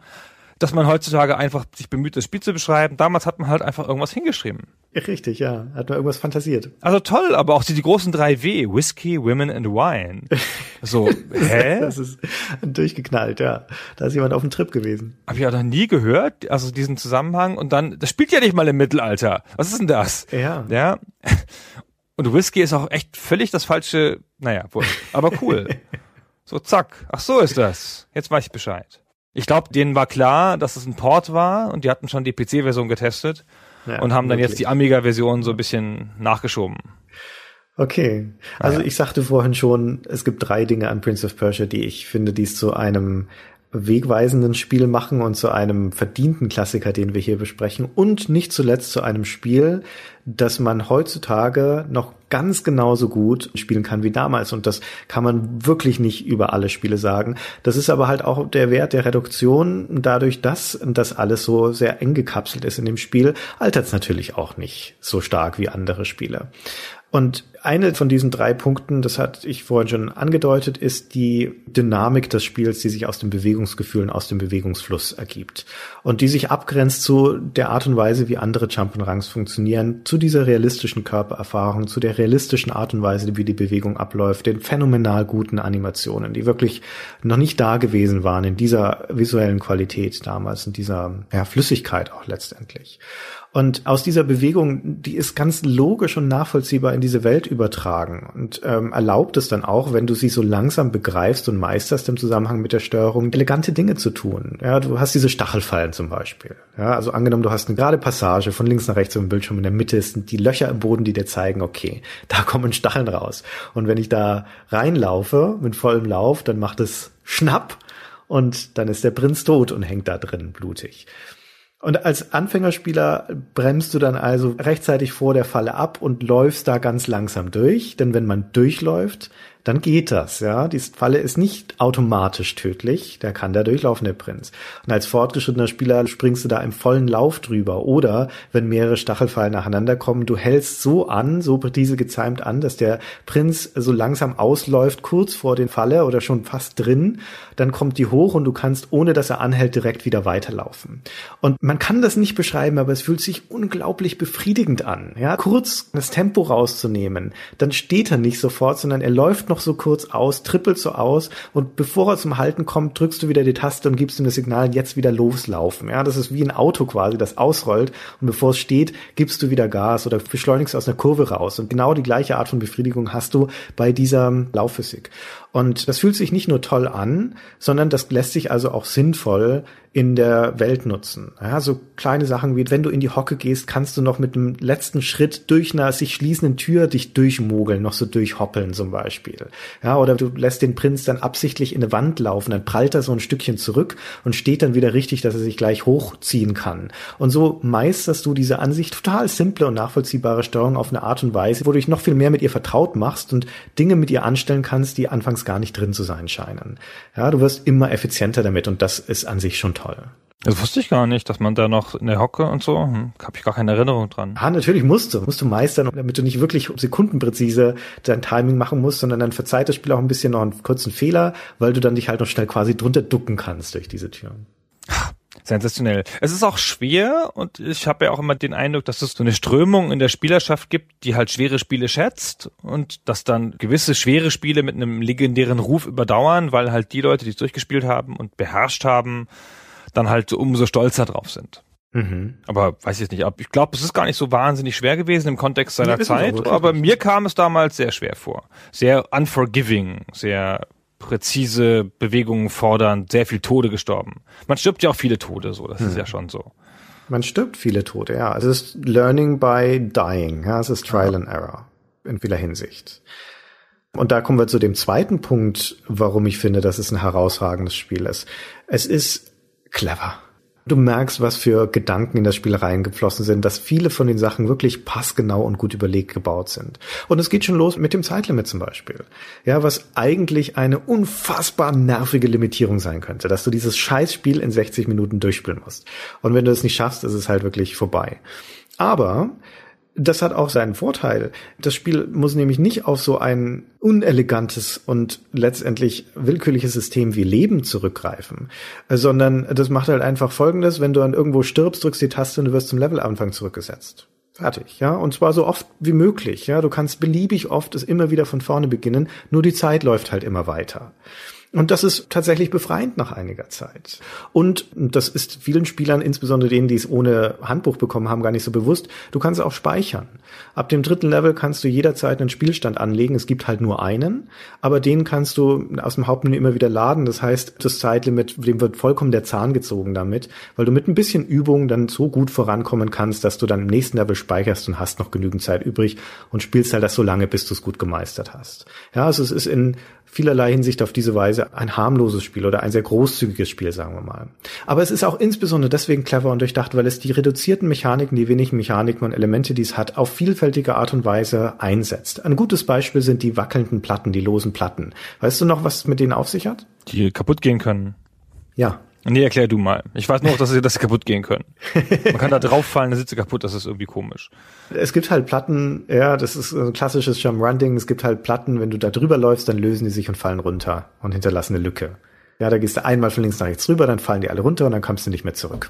dass man heutzutage einfach sich bemüht, das Spiel zu beschreiben. Damals hat man halt einfach irgendwas hingeschrieben. Richtig, ja. Hat man irgendwas fantasiert. Also toll, aber auch die, die großen drei W, Whiskey, Women and Wine. So, hä? Das ist durchgeknallt, ja. Da ist jemand auf dem Trip gewesen. Hab ich ja noch nie gehört, also diesen Zusammenhang. Und dann, das spielt ja nicht mal im Mittelalter. Was ist denn das? Ja. Ja. Und Whisky ist auch echt völlig das falsche, naja, aber cool. So, zack. Ach so ist das. Jetzt weiß ich Bescheid. Ich glaube, denen war klar, dass es ein Port war und die hatten schon die PC-Version getestet Ja, und haben dann wirklich. jetzt die Amiga-Version so ein bisschen nachgeschoben. Okay. Also ich sagte vorhin schon, es gibt drei Dinge an Prince of Persia, die ich finde, die es zu einem wegweisenden Spiel machen und zu einem verdienten Klassiker, den wir hier besprechen und nicht zuletzt zu einem Spiel, das man heutzutage noch ganz genauso gut spielen kann wie damals und das kann man wirklich nicht über alle Spiele sagen. Das ist aber halt auch der Wert der Reduktion dadurch, dass das alles so sehr eng gekapselt ist in dem Spiel, altert es natürlich auch nicht so stark wie andere Spiele. Und eine von diesen drei Punkten, das hatte ich vorhin schon angedeutet, ist die Dynamik des Spiels, die sich aus den Bewegungsgefühlen, aus dem Bewegungsfluss ergibt. Und die sich abgrenzt zu der Art und Weise, wie andere Jump'n'Runs funktionieren, zu dieser realistischen Körpererfahrung, zu der realistischen Art und Weise, wie die Bewegung abläuft, den phänomenal guten Animationen, die wirklich noch nicht da gewesen waren in dieser visuellen Qualität damals, in dieser ja, Flüssigkeit auch letztendlich. Und aus dieser Bewegung, die ist ganz logisch und nachvollziehbar in diese Welt übertragen und ähm, erlaubt es dann auch, wenn du sie so langsam begreifst und meisterst im Zusammenhang mit der Steuerung, elegante Dinge zu tun. Ja, du hast diese Stachelfallen zum Beispiel. Ja, also angenommen, du hast eine gerade Passage von links nach rechts im Bildschirm, in der Mitte sind die Löcher im Boden, die dir zeigen, okay, da kommen Stacheln raus. Und wenn ich da reinlaufe mit vollem Lauf, dann macht es Schnapp und dann ist der Prinz tot und hängt da drin blutig. Und als Anfängerspieler bremst du dann also rechtzeitig vor der Falle ab und läufst da ganz langsam durch, denn wenn man durchläuft, dann geht das, ja. Die Falle ist nicht automatisch tödlich, der kann da durchlaufen, der Prinz. Und als fortgeschrittener Spieler springst du da im vollen Lauf drüber. Oder wenn mehrere Stachelfallen nacheinander kommen, du hältst so an, so diese gezeimt an, dass der Prinz so langsam ausläuft, kurz vor den Falle oder schon fast drin. Dann kommt die hoch und du kannst, ohne dass er anhält, direkt wieder weiterlaufen. Und man kann das nicht beschreiben, aber es fühlt sich unglaublich befriedigend an. Ja, kurz das Tempo rauszunehmen, dann steht er nicht sofort, sondern er läuft noch so kurz aus, trippelt so aus und bevor er zum Halten kommt, drückst du wieder die Taste und gibst ihm das Signal, jetzt wieder loslaufen. Ja, das ist wie ein Auto quasi, das ausrollt und bevor es steht, gibst du wieder Gas oder beschleunigst aus einer Kurve raus. Und genau die gleiche Art von Befriedigung hast du bei dieser Laufphysik. Und das fühlt sich nicht nur toll an, sondern das lässt sich also auch sinnvoll in der Welt nutzen. Ja, so kleine Sachen wie, wenn du in die Hocke gehst, kannst du noch mit dem letzten Schritt durch einer sich schließenden Tür dich durchmogeln, noch so durchhoppeln zum Beispiel. Ja, oder du lässt den Prinz dann absichtlich in eine Wand laufen, dann prallt er so ein Stückchen zurück und steht dann wieder richtig, dass er sich gleich hochziehen kann. Und so meisterst du diese Ansicht total simple und nachvollziehbare Steuerung auf eine Art und Weise, wo du dich noch viel mehr mit ihr vertraut machst und Dinge mit ihr anstellen kannst, die anfangs gar nicht drin zu sein scheinen. Ja, du wirst immer effizienter damit und das ist an sich schon toll. Das wusste ich gar nicht, dass man da noch in der Hocke und so, hm, habe ich gar keine Erinnerung dran. Ah, natürlich musst du, musst du meistern, damit du nicht wirklich sekundenpräzise dein Timing machen musst, sondern dann verzeiht das Spiel auch ein bisschen noch einen kurzen Fehler, weil du dann dich halt noch schnell quasi drunter ducken kannst durch diese Türen. Sensationell. Es ist auch schwer und ich habe ja auch immer den Eindruck, dass es so eine Strömung in der Spielerschaft gibt, die halt schwere Spiele schätzt und dass dann gewisse schwere Spiele mit einem legendären Ruf überdauern, weil halt die Leute, die es durchgespielt haben und beherrscht haben, dann halt umso stolzer drauf sind. Mhm. Aber weiß ich jetzt nicht. Ich glaube, es ist gar nicht so wahnsinnig schwer gewesen im Kontext seiner Nee, Zeit. Aber mir kam es damals sehr schwer vor. Sehr unforgiving, sehr präzise Bewegungen fordernd, sehr viel Tode gestorben. Man stirbt ja auch viele Tode, so. Das Hm. ist ja schon so. Man stirbt viele Tote, ja. Also es ist Learning by Dying, ja. Es ist Trial and Error in vieler Hinsicht. Und da kommen wir zu dem zweiten Punkt, warum ich finde, dass es ein herausragendes Spiel ist. Es ist clever. Du merkst, was für Gedanken in das Spiel reingeflossen sind, dass viele von den Sachen wirklich passgenau und gut überlegt gebaut sind. Und es geht schon los mit dem Zeitlimit zum Beispiel. Ja, was eigentlich eine unfassbar nervige Limitierung sein könnte, dass du dieses Scheißspiel in 60 Minuten durchspielen musst. Und wenn du es nicht schaffst, ist es halt wirklich vorbei. Aber das hat auch seinen Vorteil. Das Spiel muss nämlich nicht auf so ein unelegantes und letztendlich willkürliches System wie Leben zurückgreifen, sondern das macht halt einfach Folgendes, wenn du dann irgendwo stirbst, drückst die Taste und du wirst zum Levelanfang zurückgesetzt. Fertig, ja. Und zwar so oft wie möglich, ja. Du kannst beliebig oft es immer wieder von vorne beginnen, nur die Zeit läuft halt immer weiter. Und das ist tatsächlich befreiend nach einiger Zeit. Und das ist vielen Spielern, insbesondere denen, die es ohne Handbuch bekommen haben, gar nicht so bewusst. Du kannst auch speichern. Ab dem dritten Level kannst du jederzeit einen Spielstand anlegen. Es gibt halt nur einen, aber den kannst du aus dem Hauptmenü immer wieder laden. Das heißt, das Zeitlimit, dem wird vollkommen der Zahn gezogen damit, weil du mit ein bisschen Übung dann so gut vorankommen kannst, dass du dann im nächsten Level speicherst und hast noch genügend Zeit übrig und spielst halt das so lange, bis du es gut gemeistert hast. Ja, also es ist in vielerlei Hinsicht auf diese Weise ein harmloses Spiel oder ein sehr großzügiges Spiel, sagen wir mal. Aber es ist auch insbesondere deswegen clever und durchdacht, weil es die reduzierten Mechaniken, die wenigen Mechaniken und Elemente, die es hat, auf vielfältige Art und Weise einsetzt. Ein gutes Beispiel sind die wackelnden Platten, die losen Platten. Weißt du noch, was mit denen auf sich hat? Die kaputt gehen können. Ja, Nee, erklär du mal. Ich weiß nur, dass sie, sie kaputt gehen können. Man kann da drauffallen, dann sind sie kaputt, das ist irgendwie komisch. Es gibt halt Platten, ja, das ist ein klassisches Jump-Run-Ding. Es gibt halt Platten, wenn du da drüber läufst, dann lösen die sich und fallen runter und hinterlassen eine Lücke. Ja, da gehst du einmal von links nach rechts rüber, dann fallen die alle runter und dann kommst du nicht mehr zurück.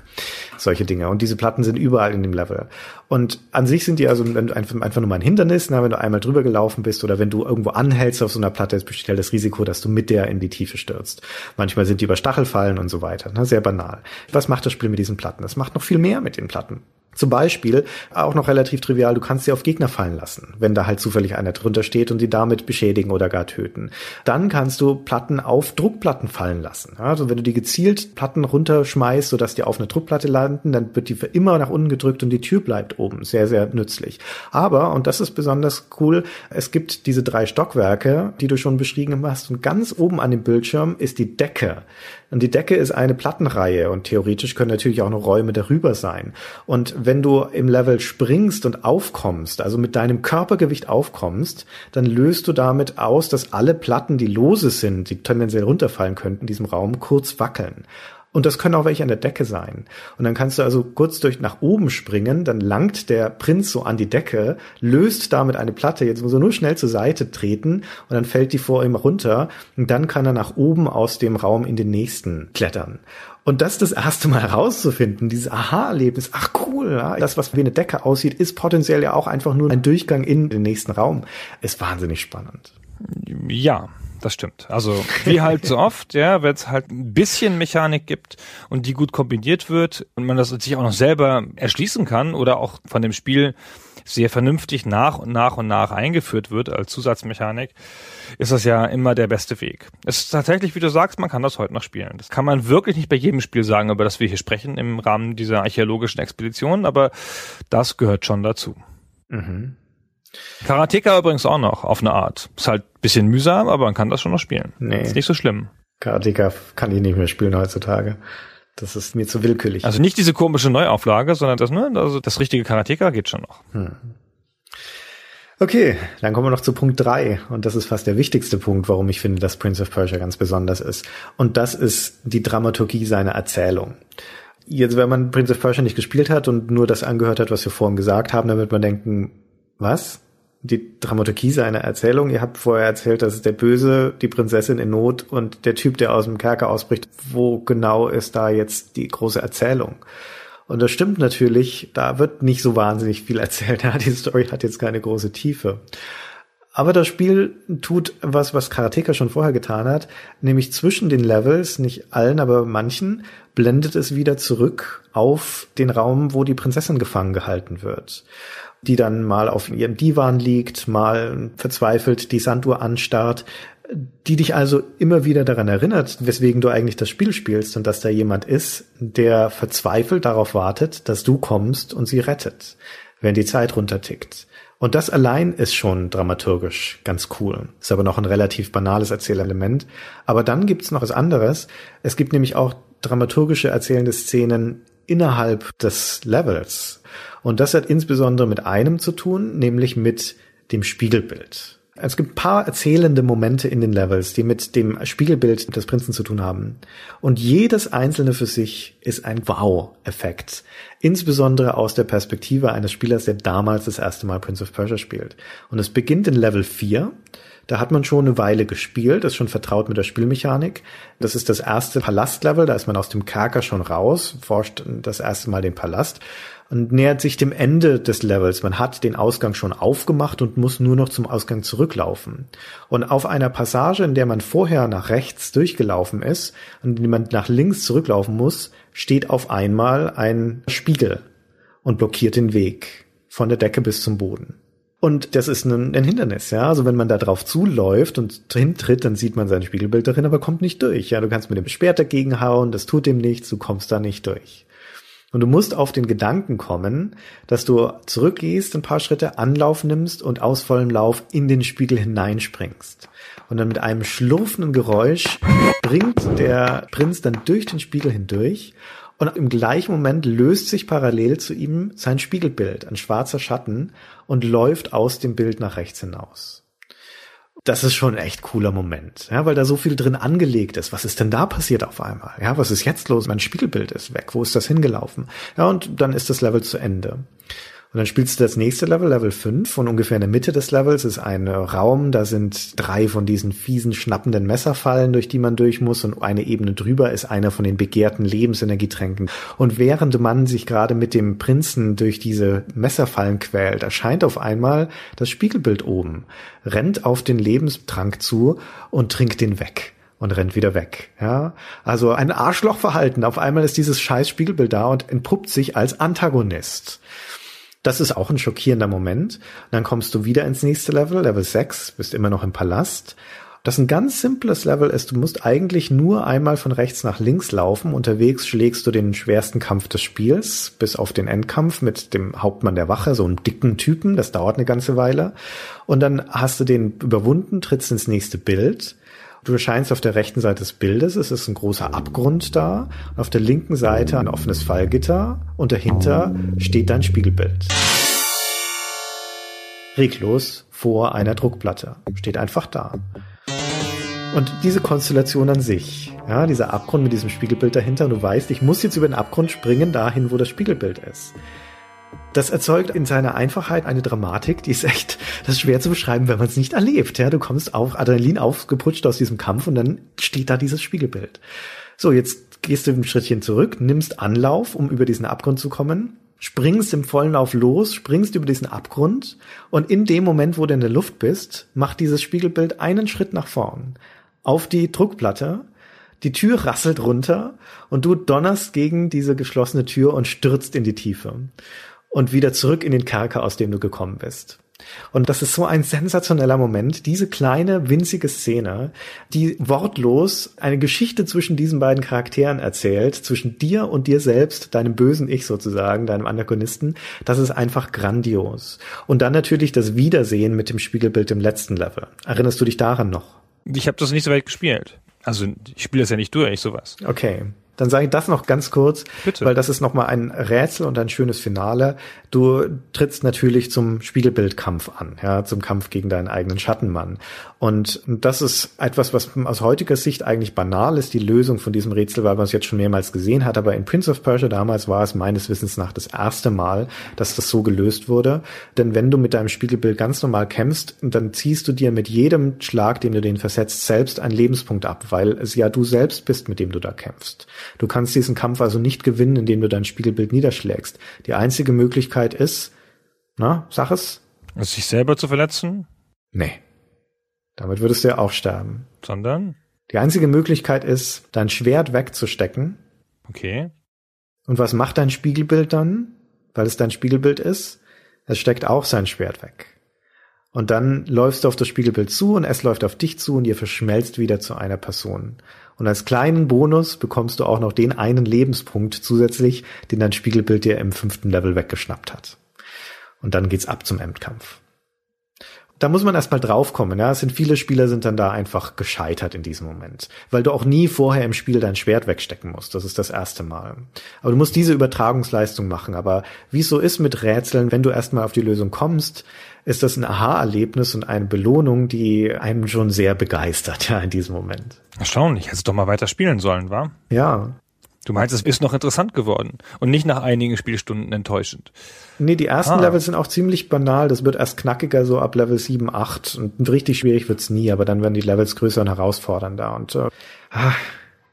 Solche Dinge. Und diese Platten sind überall in dem Level. Und an sich sind die also einfach, nur mal ein Hindernis, na, wenn du einmal drüber gelaufen bist oder wenn du irgendwo anhältst auf so einer Platte, besteht halt das Risiko, dass du mit der in die Tiefe stürzt. Manchmal sind die über Stachelfallen und so weiter. Na, sehr banal. Was macht das Spiel mit diesen Platten? Es macht noch viel mehr mit den Platten. Zum Beispiel, auch noch relativ trivial, du kannst sie auf Gegner fallen lassen, wenn da halt zufällig einer drunter steht und die damit beschädigen oder gar töten. Dann kannst du Platten auf Druckplatten fallen lassen. Also wenn du die gezielt Platten runterschmeißt, sodass die auf eine Druckplatte landen, dann wird die für immer nach unten gedrückt und die Tür bleibt oben. Sehr, sehr nützlich. Aber, und das ist besonders cool, es gibt diese drei Stockwerke, die du schon beschrieben hast. Und ganz oben an dem Bildschirm ist die Decke. Und die Decke ist eine Plattenreihe und theoretisch können natürlich auch noch Räume darüber sein. Und wenn du im Level springst und aufkommst, also mit deinem Körpergewicht aufkommst, dann löst du damit aus, dass alle Platten, die lose sind, die tendenziell runterfallen könnten in diesem Raum, kurz wackeln. Und das können auch welche an der Decke sein. Und dann kannst du also kurz durch nach oben springen, dann langt der Prinz so an die Decke, löst damit eine Platte, jetzt muss er nur schnell zur Seite treten und dann fällt die vor ihm runter und dann kann er nach oben aus dem Raum in den nächsten klettern. Und das das erste Mal herauszufinden, dieses Aha-Erlebnis, ach cool, das, was wie eine Decke aussieht, ist potenziell ja auch einfach nur ein Durchgang in den nächsten Raum, ist wahnsinnig spannend. Ja, das stimmt. Also wie halt so oft, ja, wenn es halt ein bisschen Mechanik gibt und die gut kombiniert wird und man das sich auch noch selber erschließen kann oder auch von dem Spiel sehr vernünftig nach und nach und nach eingeführt wird als Zusatzmechanik, ist das ja immer der beste Weg. Es ist tatsächlich, wie du sagst, man kann das heute noch spielen. Das kann man wirklich nicht bei jedem Spiel sagen, über das wir hier sprechen im Rahmen dieser archäologischen Expedition, aber das gehört schon dazu. Mhm. Karateka übrigens auch noch, auf eine Art. Ist halt ein bisschen mühsam, aber man kann das schon noch spielen. Nee. Ist nicht so schlimm. Karateka kann ich nicht mehr spielen heutzutage. Das ist mir zu willkürlich. Also nicht diese komische Neuauflage, sondern das, ne, also das richtige Karateka geht schon noch. Okay, dann kommen wir noch zu Punkt drei Und das ist fast der wichtigste Punkt, warum ich finde, dass Prince of Persia ganz besonders ist. Und das ist die Dramaturgie seiner Erzählung. Jetzt, wenn man Prince of Persia nicht gespielt hat und nur das angehört hat, was wir vorhin gesagt haben, dann wird man denken, was? Die Dramaturgie seiner Erzählung. Ihr habt vorher erzählt, dass es der Böse, die Prinzessin in Not und der Typ, der aus dem Kerker ausbricht. Wo genau ist da jetzt die große Erzählung? Und das stimmt natürlich, da wird nicht so wahnsinnig viel erzählt. Ja, die Story hat jetzt keine große Tiefe. Aber das Spiel tut was, was Karateka schon vorher getan hat, nämlich zwischen den Levels, nicht allen, aber manchen, blendet es wieder zurück auf den Raum, wo die Prinzessin gefangen gehalten wird. Die dann mal auf ihrem Divan liegt, mal verzweifelt die Sanduhr anstarrt, die dich also immer wieder daran erinnert, weswegen du eigentlich das Spiel spielst und dass da jemand ist, der verzweifelt darauf wartet, dass du kommst und sie rettet, wenn die Zeit runtertickt. Und das allein ist schon dramaturgisch ganz cool. Ist aber noch ein relativ banales Erzählelement. Aber dann gibt's noch was anderes. Es gibt nämlich auch dramaturgische erzählende Szenen innerhalb des Levels. Und das hat insbesondere mit einem zu tun, nämlich mit dem Spiegelbild. Es gibt paar erzählende Momente in den Levels, die mit dem Spiegelbild des Prinzen zu tun haben. Und jedes einzelne für sich ist ein Wow-Effekt. Insbesondere aus der Perspektive eines Spielers, der damals das erste Mal Prince of Persia spielt. Und es beginnt in Level 4. Da hat man schon eine Weile gespielt, ist schon vertraut mit der Spielmechanik. Das ist das erste Palastlevel, da ist man aus dem Kerker schon raus, forscht das erste Mal den Palast und nähert sich dem Ende des Levels. Man hat den Ausgang schon aufgemacht und muss nur noch zum Ausgang zurücklaufen. Und auf einer Passage, in der man vorher nach rechts durchgelaufen ist und in die man nach links zurücklaufen muss, steht auf einmal ein Spiegel und blockiert den Weg von der Decke bis zum Boden. Und das ist ein, ein, Hindernis, ja. Also wenn man da drauf zuläuft und drin tritt, dann sieht man sein Spiegelbild darin, aber kommt nicht durch. Ja, du kannst mit dem Schwert dagegen hauen, das tut dem nichts, du kommst da nicht durch. Und du musst auf den Gedanken kommen, dass du zurückgehst, ein paar Schritte Anlauf nimmst und aus vollem Lauf in den Spiegel hineinspringst. Und dann mit einem schlurfenden Geräusch springt der Prinz dann durch den Spiegel hindurch und im gleichen Moment löst sich parallel zu ihm sein Spiegelbild, ein schwarzer Schatten, und läuft aus dem Bild nach rechts hinaus das ist schon ein echt cooler Moment, ja, weil da so viel drin angelegt ist. Was ist denn da passiert auf einmal? Ja, was ist jetzt los? Mein Spiegelbild ist weg. Wo ist das hingelaufen? Ja, und dann ist das Level zu Ende. Und dann spielst du das nächste Level, Level 5, und ungefähr in der Mitte des Levels ist ein Raum, da sind drei von diesen fiesen, schnappenden Messerfallen, durch die man durch muss, und eine Ebene drüber ist einer von den begehrten Lebensenergietränken. Und während man sich gerade mit dem Prinzen durch diese Messerfallen quält, erscheint auf einmal das Spiegelbild oben, rennt auf den Lebenstrank zu und trinkt den weg und rennt wieder weg. Ja, also ein Arschlochverhalten. Auf einmal ist dieses scheiß Spiegelbild da und entpuppt sich als Antagonist. Das ist auch ein schockierender Moment. dann kommst du wieder ins nächste Level, Level 6, bist immer noch im Palast. Das ein ganz simples Level ist, du musst eigentlich nur einmal von rechts nach links laufen. Unterwegs schlägst du den schwersten Kampf des Spiels, bis auf den Endkampf mit dem Hauptmann der Wache, so einem dicken Typen, das dauert eine ganze Weile. Und dann hast du den überwunden, trittst ins nächste Bild Du erscheinst auf der rechten Seite des Bildes, es ist ein großer Abgrund da, auf der linken Seite ein offenes Fallgitter und dahinter steht dein Spiegelbild. Reglos vor einer Druckplatte. Steht einfach da. Und diese Konstellation an sich, ja, dieser Abgrund mit diesem Spiegelbild dahinter, du weißt, ich muss jetzt über den Abgrund springen, dahin, wo das Spiegelbild ist. Das erzeugt in seiner Einfachheit eine Dramatik, die ist echt, das ist schwer zu beschreiben, wenn man es nicht erlebt. Ja, du kommst auf Adrenalin aufgeputscht aus diesem Kampf und dann steht da dieses Spiegelbild. So, jetzt gehst du ein Schrittchen zurück, nimmst Anlauf, um über diesen Abgrund zu kommen, springst im vollen Lauf los, springst über diesen Abgrund und in dem Moment, wo du in der Luft bist, macht dieses Spiegelbild einen Schritt nach vorn auf die Druckplatte die Tür rasselt runter und du donnerst gegen diese geschlossene Tür und stürzt in die Tiefe und wieder zurück in den Kerker, aus dem du gekommen bist. Und das ist so ein sensationeller Moment, diese kleine, winzige Szene, die wortlos eine Geschichte zwischen diesen beiden Charakteren erzählt, zwischen dir und dir selbst, deinem bösen Ich sozusagen, deinem Antagonisten. Das ist einfach grandios. Und dann natürlich das Wiedersehen mit dem Spiegelbild im letzten Level. Erinnerst du dich daran noch? Ich habe das nicht so weit gespielt. Also ich spiele das ja nicht durch, sowas. Okay. Dann sage ich das noch ganz kurz, Bitte. weil das ist nochmal ein Rätsel und ein schönes Finale. Du trittst natürlich zum Spiegelbildkampf an, ja, zum Kampf gegen deinen eigenen Schattenmann. Und das ist etwas, was aus heutiger Sicht eigentlich banal ist, die Lösung von diesem Rätsel, weil man es jetzt schon mehrmals gesehen hat. Aber in Prince of Persia damals war es meines Wissens nach das erste Mal, dass das so gelöst wurde. Denn wenn du mit deinem Spiegelbild ganz normal kämpfst, dann ziehst du dir mit jedem Schlag, den du den versetzt, selbst einen Lebenspunkt ab, weil es ja du selbst bist, mit dem du da kämpfst. Du kannst diesen Kampf also nicht gewinnen, indem du dein Spiegelbild niederschlägst. Die einzige Möglichkeit ist, na, sag es. Sich selber zu verletzen? Nee. Damit würdest du ja auch sterben. Sondern? Die einzige Möglichkeit ist, dein Schwert wegzustecken. Okay. Und was macht dein Spiegelbild dann? Weil es dein Spiegelbild ist. Es steckt auch sein Schwert weg. Und dann läufst du auf das Spiegelbild zu und es läuft auf dich zu und ihr verschmelzt wieder zu einer Person. Und als kleinen Bonus bekommst du auch noch den einen Lebenspunkt zusätzlich, den dein Spiegelbild dir im fünften Level weggeschnappt hat. Und dann geht's ab zum Endkampf da muss man erstmal draufkommen. Ja, es sind viele Spieler sind dann da einfach gescheitert in diesem Moment, weil du auch nie vorher im Spiel dein Schwert wegstecken musst. Das ist das erste Mal. Aber du musst diese Übertragungsleistung machen. Aber wie es so ist mit Rätseln, wenn du erstmal auf die Lösung kommst, ist das ein Aha-Erlebnis und eine Belohnung, die einem schon sehr begeistert, ja, in diesem Moment. Erstaunlich. Hättest du doch mal weiter spielen sollen, war? Ja. Du meinst, es ist noch interessant geworden und nicht nach einigen Spielstunden enttäuschend. Nee, die ersten ah. Levels sind auch ziemlich banal. Das wird erst knackiger so ab Level 7, 8 und richtig schwierig wird's nie, aber dann werden die Levels größer und herausfordernder und äh, ah,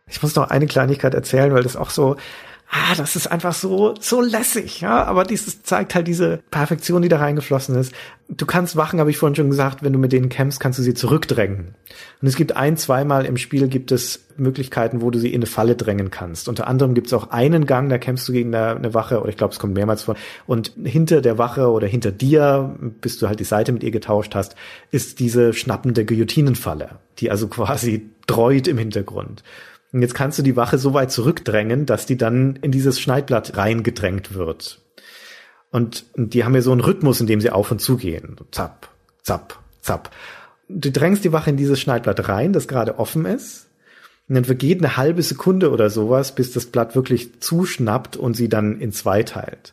ich muss noch eine Kleinigkeit erzählen, weil das auch so ah, das ist einfach so, so lässig, ja, aber dieses zeigt halt diese Perfektion, die da reingeflossen ist. Du kannst Wachen, habe ich vorhin schon gesagt, wenn du mit denen kämpfst, kannst du sie zurückdrängen. Und es gibt ein, zweimal im Spiel gibt es Möglichkeiten, wo du sie in eine Falle drängen kannst. Unter anderem gibt es auch einen Gang, da kämpfst du gegen eine, Wache, oder ich glaube, es kommt mehrmals vor, und hinter der Wache oder hinter dir, bis du halt die Seite mit ihr getauscht hast, ist diese schnappende Guillotinenfalle, die also quasi dreut im Hintergrund. Und jetzt kannst du die Wache so weit zurückdrängen, dass die dann in dieses Schneidblatt reingedrängt wird. Und die haben ja so einen Rhythmus, in dem sie auf und zu gehen. Zapp, zapp, zapp. Du drängst die Wache in dieses Schneidblatt rein, das gerade offen ist. Und dann vergeht eine halbe Sekunde oder sowas, bis das Blatt wirklich zuschnappt und sie dann in zwei teilt.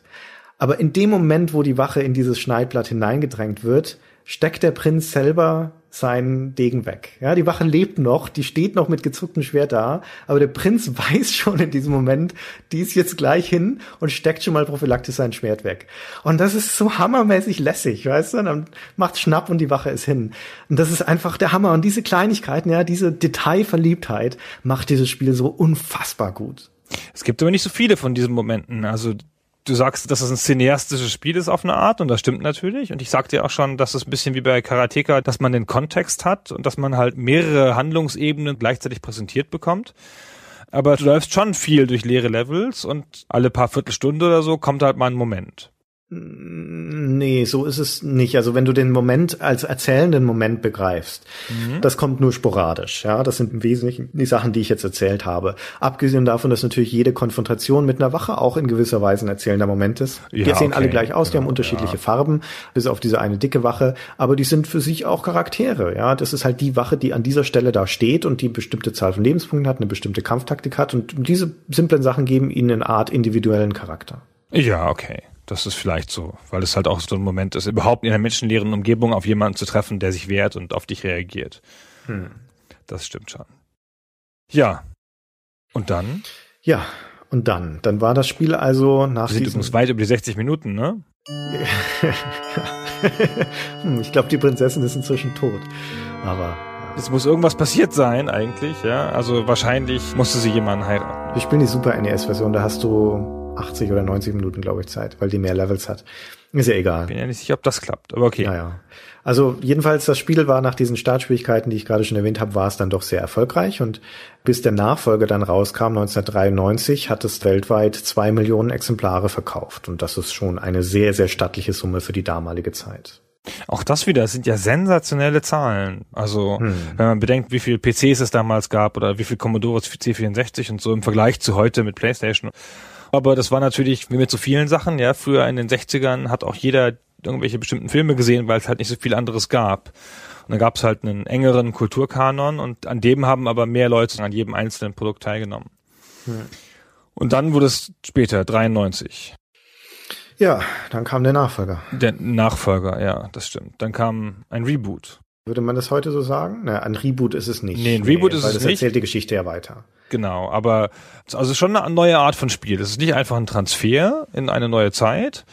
Aber in dem Moment, wo die Wache in dieses Schneidblatt hineingedrängt wird, steckt der Prinz selber seinen Degen weg. Ja, die Wache lebt noch, die steht noch mit gezucktem Schwert da, aber der Prinz weiß schon in diesem Moment, die ist jetzt gleich hin und steckt schon mal prophylaktisch sein Schwert weg. Und das ist so hammermäßig lässig, weißt du? Dann macht Schnapp und die Wache ist hin. Und das ist einfach der Hammer. Und diese Kleinigkeiten, ja, diese Detailverliebtheit macht dieses Spiel so unfassbar gut. Es gibt aber nicht so viele von diesen Momenten. Also du sagst, dass es ein cineastisches Spiel ist auf eine Art und das stimmt natürlich. Und ich sagte ja auch schon, dass es ein bisschen wie bei Karateka, dass man den Kontext hat und dass man halt mehrere Handlungsebenen gleichzeitig präsentiert bekommt. Aber du läufst schon viel durch leere Levels und alle paar Viertelstunde oder so kommt halt mal ein Moment. Nee, so ist es nicht. Also wenn du den Moment als erzählenden Moment begreifst, mhm. das kommt nur sporadisch. Ja, das sind im Wesentlichen die Sachen, die ich jetzt erzählt habe. Abgesehen davon, dass natürlich jede Konfrontation mit einer Wache auch in gewisser Weise ein erzählender Moment ist. Ja, die sehen okay. alle gleich aus, die haben unterschiedliche ja. Farben, bis auf diese eine dicke Wache, aber die sind für sich auch Charaktere. Ja, das ist halt die Wache, die an dieser Stelle da steht und die bestimmte Zahl von Lebenspunkten hat, eine bestimmte Kampftaktik hat und diese simplen Sachen geben ihnen eine Art individuellen Charakter. Ja, okay. Das ist vielleicht so, weil es halt auch so ein Moment ist, überhaupt in einer menschenleeren Umgebung auf jemanden zu treffen, der sich wehrt und auf dich reagiert. Hm. Das stimmt schon. Ja. Und dann? Ja, und dann? Dann war das Spiel also nach Wir sind übrigens weit über die 60 Minuten, ne? Hm, ich glaube, die Prinzessin ist inzwischen tot. Aber es muss irgendwas passiert sein, eigentlich, ja. Also wahrscheinlich musste sie jemanden heiraten. Wir spielen die Super NES-Version, da hast du 80 oder 90 Minuten, glaube ich, Zeit, weil die mehr Levels hat. Ist ja egal. Bin ja nicht sicher, ob das klappt, aber okay. Naja. Also jedenfalls, das Spiel war nach diesen Startschwierigkeiten, die ich gerade schon erwähnt habe, war es dann doch sehr erfolgreich und bis der Nachfolger dann rauskam, 1993, hat es weltweit zwei Millionen Exemplare verkauft und das ist schon eine sehr, sehr stattliche Summe für die damalige Zeit. Auch das wieder, das sind ja sensationelle Zahlen. Also, hm. wenn man bedenkt, wie viele PCs es damals gab oder wie viel Commodore C64 und so im Vergleich zu heute mit PlayStation. Aber das war natürlich, wie mit so vielen Sachen, ja, früher in den 60ern hat auch jeder irgendwelche bestimmten Filme gesehen, weil es halt nicht so viel anderes gab. Und dann gab es halt einen engeren Kulturkanon und an dem haben aber mehr Leute an jedem einzelnen Produkt teilgenommen. Hm. Und dann wurde es später, 93. Ja, dann kam der Nachfolger. Der Nachfolger, ja, das stimmt. Dann kam ein Reboot. Würde man das heute so sagen? Na, ein Reboot ist es nicht. Nee, ein Reboot nee, ist es nicht. Weil das erzählt die Geschichte ja weiter. Genau, aber also schon eine neue Art von Spiel. Das ist nicht einfach ein Transfer in eine neue Zeit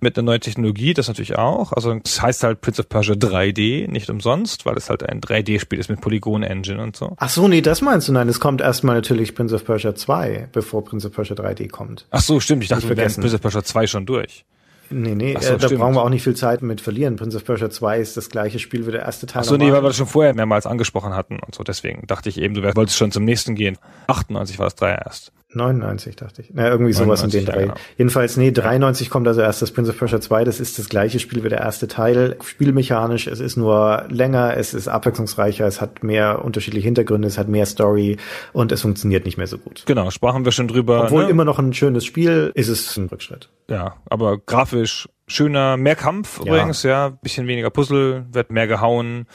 mit einer neuen Technologie, das natürlich auch. Also es heißt halt Prince of Persia 3D, nicht umsonst, weil es halt ein 3D-Spiel ist mit Polygon-Engine und so. Ach so, nee, das meinst du? Nein, es kommt erstmal natürlich Prince of Persia 2, bevor Prince of Persia 3D kommt. Ach so, stimmt. Ich dachte, wir wären Prince of Persia 2 schon durch. Nee, nee, Ach so, äh, da stimmt. brauchen wir auch nicht viel Zeit mit verlieren. Prince of Persia 2 ist das gleiche Spiel wie der erste Teil. Ach so, nee, weil wir das schon vorher mehrmals angesprochen hatten und so. Deswegen dachte ich eben, du wolltest schon zum nächsten gehen. 98 war das Dreier erst. 99, dachte ich. Na, irgendwie sowas in 99, den ja, drei. genau. Jedenfalls, nee, 93 kommt also erst das Prince of Persia 2. Das ist das gleiche Spiel wie der erste Teil. Spielmechanisch, es ist nur länger, es ist abwechslungsreicher, es hat mehr unterschiedliche Hintergründe, es hat mehr Story und es funktioniert nicht mehr so gut. Genau, sprachen wir schon drüber. Obwohl ne? immer noch ein schönes Spiel, ist es ein Rückschritt. Ja, aber grafisch schöner, mehr Kampf Ja. übrigens, ja, bisschen weniger Puzzle, wird mehr gehauen.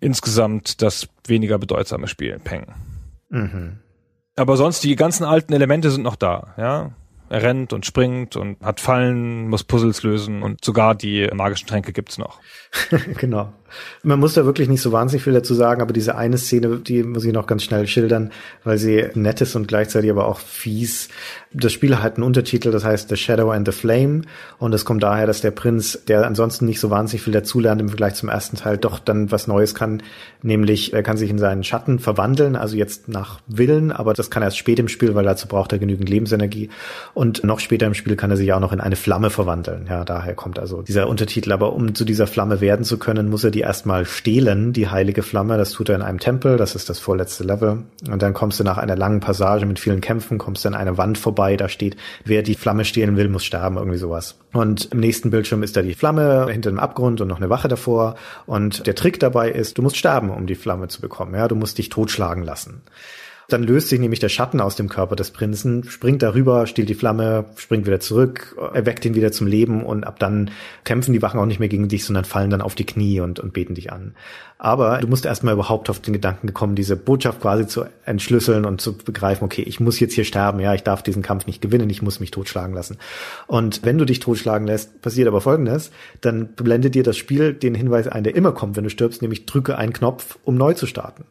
Insgesamt das weniger bedeutsame Spiel, Peng. Mhm. Aber sonst, die ganzen alten Elemente sind noch da, ja. Er rennt und springt und hat Fallen, muss Puzzles lösen und sogar die magischen Tränke gibt's noch. genau. Man muss da wirklich nicht so wahnsinnig viel dazu sagen, aber diese eine Szene, die muss ich noch ganz schnell schildern, weil sie nett ist und gleichzeitig aber auch fies. Das Spiel hat einen Untertitel, das heißt The Shadow and the Flame und das kommt daher, dass der Prinz, der ansonsten nicht so wahnsinnig viel dazulernt im Vergleich zum ersten Teil, doch dann was Neues kann, nämlich er kann sich in seinen Schatten verwandeln, also jetzt nach Willen, aber das kann erst spät im Spiel, weil dazu braucht er genügend Lebensenergie und noch später im Spiel kann er sich auch noch in eine Flamme verwandeln. Ja, daher kommt also dieser Untertitel, aber um zu dieser Flamme werden zu können, muss er die erstmal stehlen, die heilige Flamme. Das tut er in einem Tempel, das ist das vorletzte Level. Und dann kommst du nach einer langen Passage mit vielen Kämpfen, kommst an eine Wand vorbei, da steht, wer die Flamme stehlen will, muss sterben, irgendwie sowas. Und im nächsten Bildschirm ist da die Flamme hinter dem Abgrund und noch eine Wache davor. Und der Trick dabei ist, du musst sterben, um die Flamme zu bekommen. Ja, du musst dich totschlagen lassen. Dann löst sich nämlich der Schatten aus dem Körper des Prinzen, springt darüber, stiehlt die Flamme, springt wieder zurück, erweckt ihn wieder zum Leben und ab dann kämpfen die Wachen auch nicht mehr gegen dich, sondern fallen dann auf die Knie und, und beten dich an. Aber du musst erstmal überhaupt auf den Gedanken gekommen, diese Botschaft quasi zu entschlüsseln und zu begreifen, okay, ich muss jetzt hier sterben, ja, ich darf diesen Kampf nicht gewinnen, ich muss mich totschlagen lassen. Und wenn du dich totschlagen lässt, passiert aber Folgendes, dann blendet dir das Spiel den Hinweis ein, der immer kommt, wenn du stirbst, nämlich drücke einen Knopf, um neu zu starten.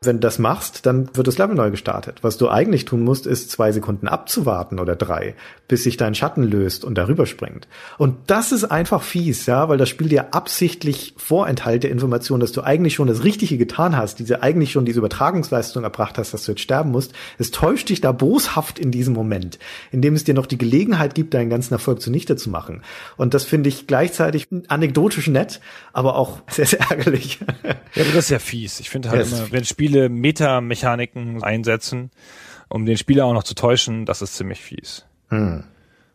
Wenn du das machst, dann wird das Level neu gestartet. Was du eigentlich tun musst, ist zwei Sekunden abzuwarten oder drei, bis sich dein Schatten löst und darüber springt. Und das ist einfach fies, ja, weil das Spiel dir absichtlich vorenthält der Information, dass du eigentlich schon das Richtige getan hast, diese eigentlich schon diese Übertragungsleistung erbracht hast, dass du jetzt sterben musst. Es täuscht dich da boshaft in diesem Moment, indem es dir noch die Gelegenheit gibt, deinen ganzen Erfolg zunichte zu machen. Und das finde ich gleichzeitig anekdotisch nett, aber auch sehr, sehr ärgerlich. Ja, aber das ist ja fies. Ich finde halt Ja, immer, wenn Spiele Metamechaniken einsetzen, um den Spieler auch noch zu täuschen, das ist ziemlich fies.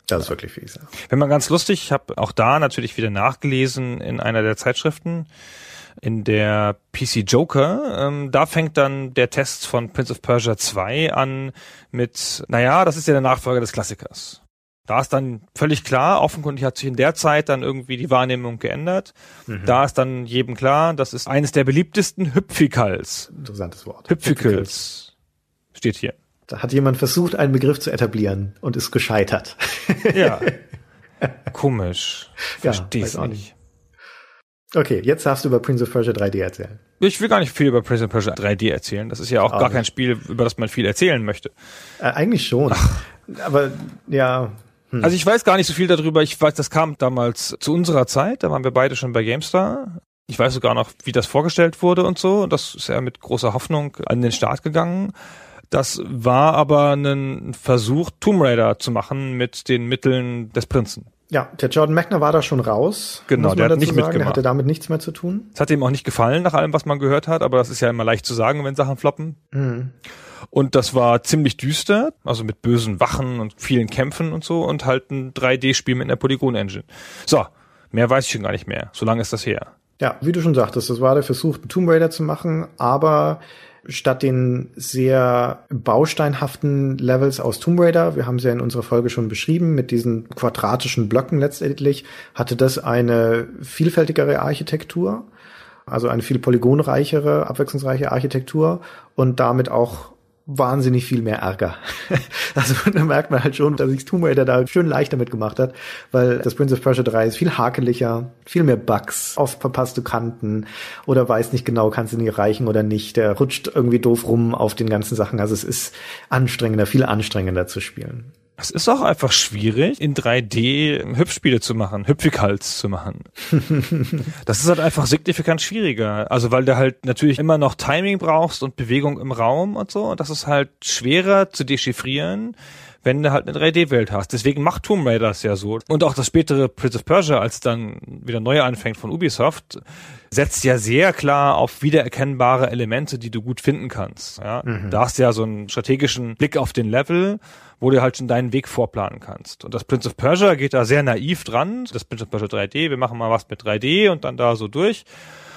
Das ist wirklich fies. Ja. Wenn man ganz lustig, ich habe auch da natürlich wieder nachgelesen in einer der Zeitschriften, in der PC Joker, ähm, da fängt dann der Test von Prince of Persia 2 an mit, naja, das ist ja der Nachfolger des Klassikers. Da ist dann völlig klar, offenkundig hat sich in der Zeit dann irgendwie die Wahrnehmung geändert. Da ist dann jedem klar, das ist eines der beliebtesten Hüpfikals. Interessantes Wort. Hüpfikals. Steht hier. Da hat jemand versucht, einen Begriff zu etablieren und ist gescheitert. Ja. Komisch. Ja, Versteh's weiß auch nicht. Okay, jetzt darfst du über Prince of Persia 3D erzählen. Ich will gar nicht viel über Prince of Persia 3D erzählen. Das ist ja auch Auch gar nicht. kein Spiel, über das man viel erzählen möchte. Äh, eigentlich schon. Aber ja, Also ich weiß gar nicht so viel darüber. Ich weiß, das kam damals zu unserer Zeit. Da waren wir beide schon bei GameStar. Ich weiß sogar noch, wie das vorgestellt wurde und so. Und das ist ja mit großer Hoffnung an den Start gegangen. Das war aber ein Versuch, Tomb Raider zu machen mit den Mitteln des Prinzen. ja, der Jordan Mechner war da schon raus. Genau, der hat nicht sagen. Der mitgemacht. hatte damit nichts mehr zu tun. Es hat ihm auch nicht gefallen, nach allem, was man gehört hat, aber das ist ja immer leicht zu sagen, wenn Sachen floppen. Und das war ziemlich düster, also mit bösen Wachen und vielen Kämpfen und so und halt ein 3D-Spiel mit einer Polygon-Engine. So, mehr weiß ich schon gar nicht mehr. So lange ist das her. Ja, wie du schon sagtest, das war der Versuch, einen Tomb Raider zu machen, aber statt den sehr bausteinhaften Levels aus Tomb Raider, wir haben sie ja in unserer Folge schon beschrieben, mit diesen quadratischen Blöcken letztendlich, hatte das eine vielfältigere Architektur, also eine viel polygonreichere, abwechslungsreiche Architektur und damit auch wahnsinnig viel mehr Ärger. also da merkt man halt schon, dass sich Tomb Raider da schön leicht damit gemacht hat, weil das Prince of Persia 3 ist viel hakeliger, viel mehr Bugs, oft verpasst du Kanten oder weiß nicht genau, kannst du nicht erreichen oder nicht. Der rutscht irgendwie doof rum auf den ganzen Sachen. Also es ist anstrengender, viel anstrengender zu spielen. Es ist auch einfach schwierig, in 3D Hüpfspiele zu machen, Hüpfikals zu machen. das ist halt einfach signifikant schwieriger. Also weil du halt natürlich immer noch Timing brauchst und Bewegung im Raum und so. Und das ist halt schwerer zu dechiffrieren, wenn du halt eine 3D-Welt hast. Deswegen macht Tomb Raider es ja so. Und auch das spätere Prince of Persia, als dann wieder neu anfängt von Ubisoft, setzt ja sehr klar auf wiedererkennbare Elemente, die du gut finden kannst. Ja? Mhm. Da hast du ja so einen strategischen Blick auf den Level, wo du halt schon deinen Weg vorplanen kannst. Und das Prince of Persia geht da sehr naiv dran. Das Prince of Persia 3D, wir machen mal was mit 3D und dann da so durch.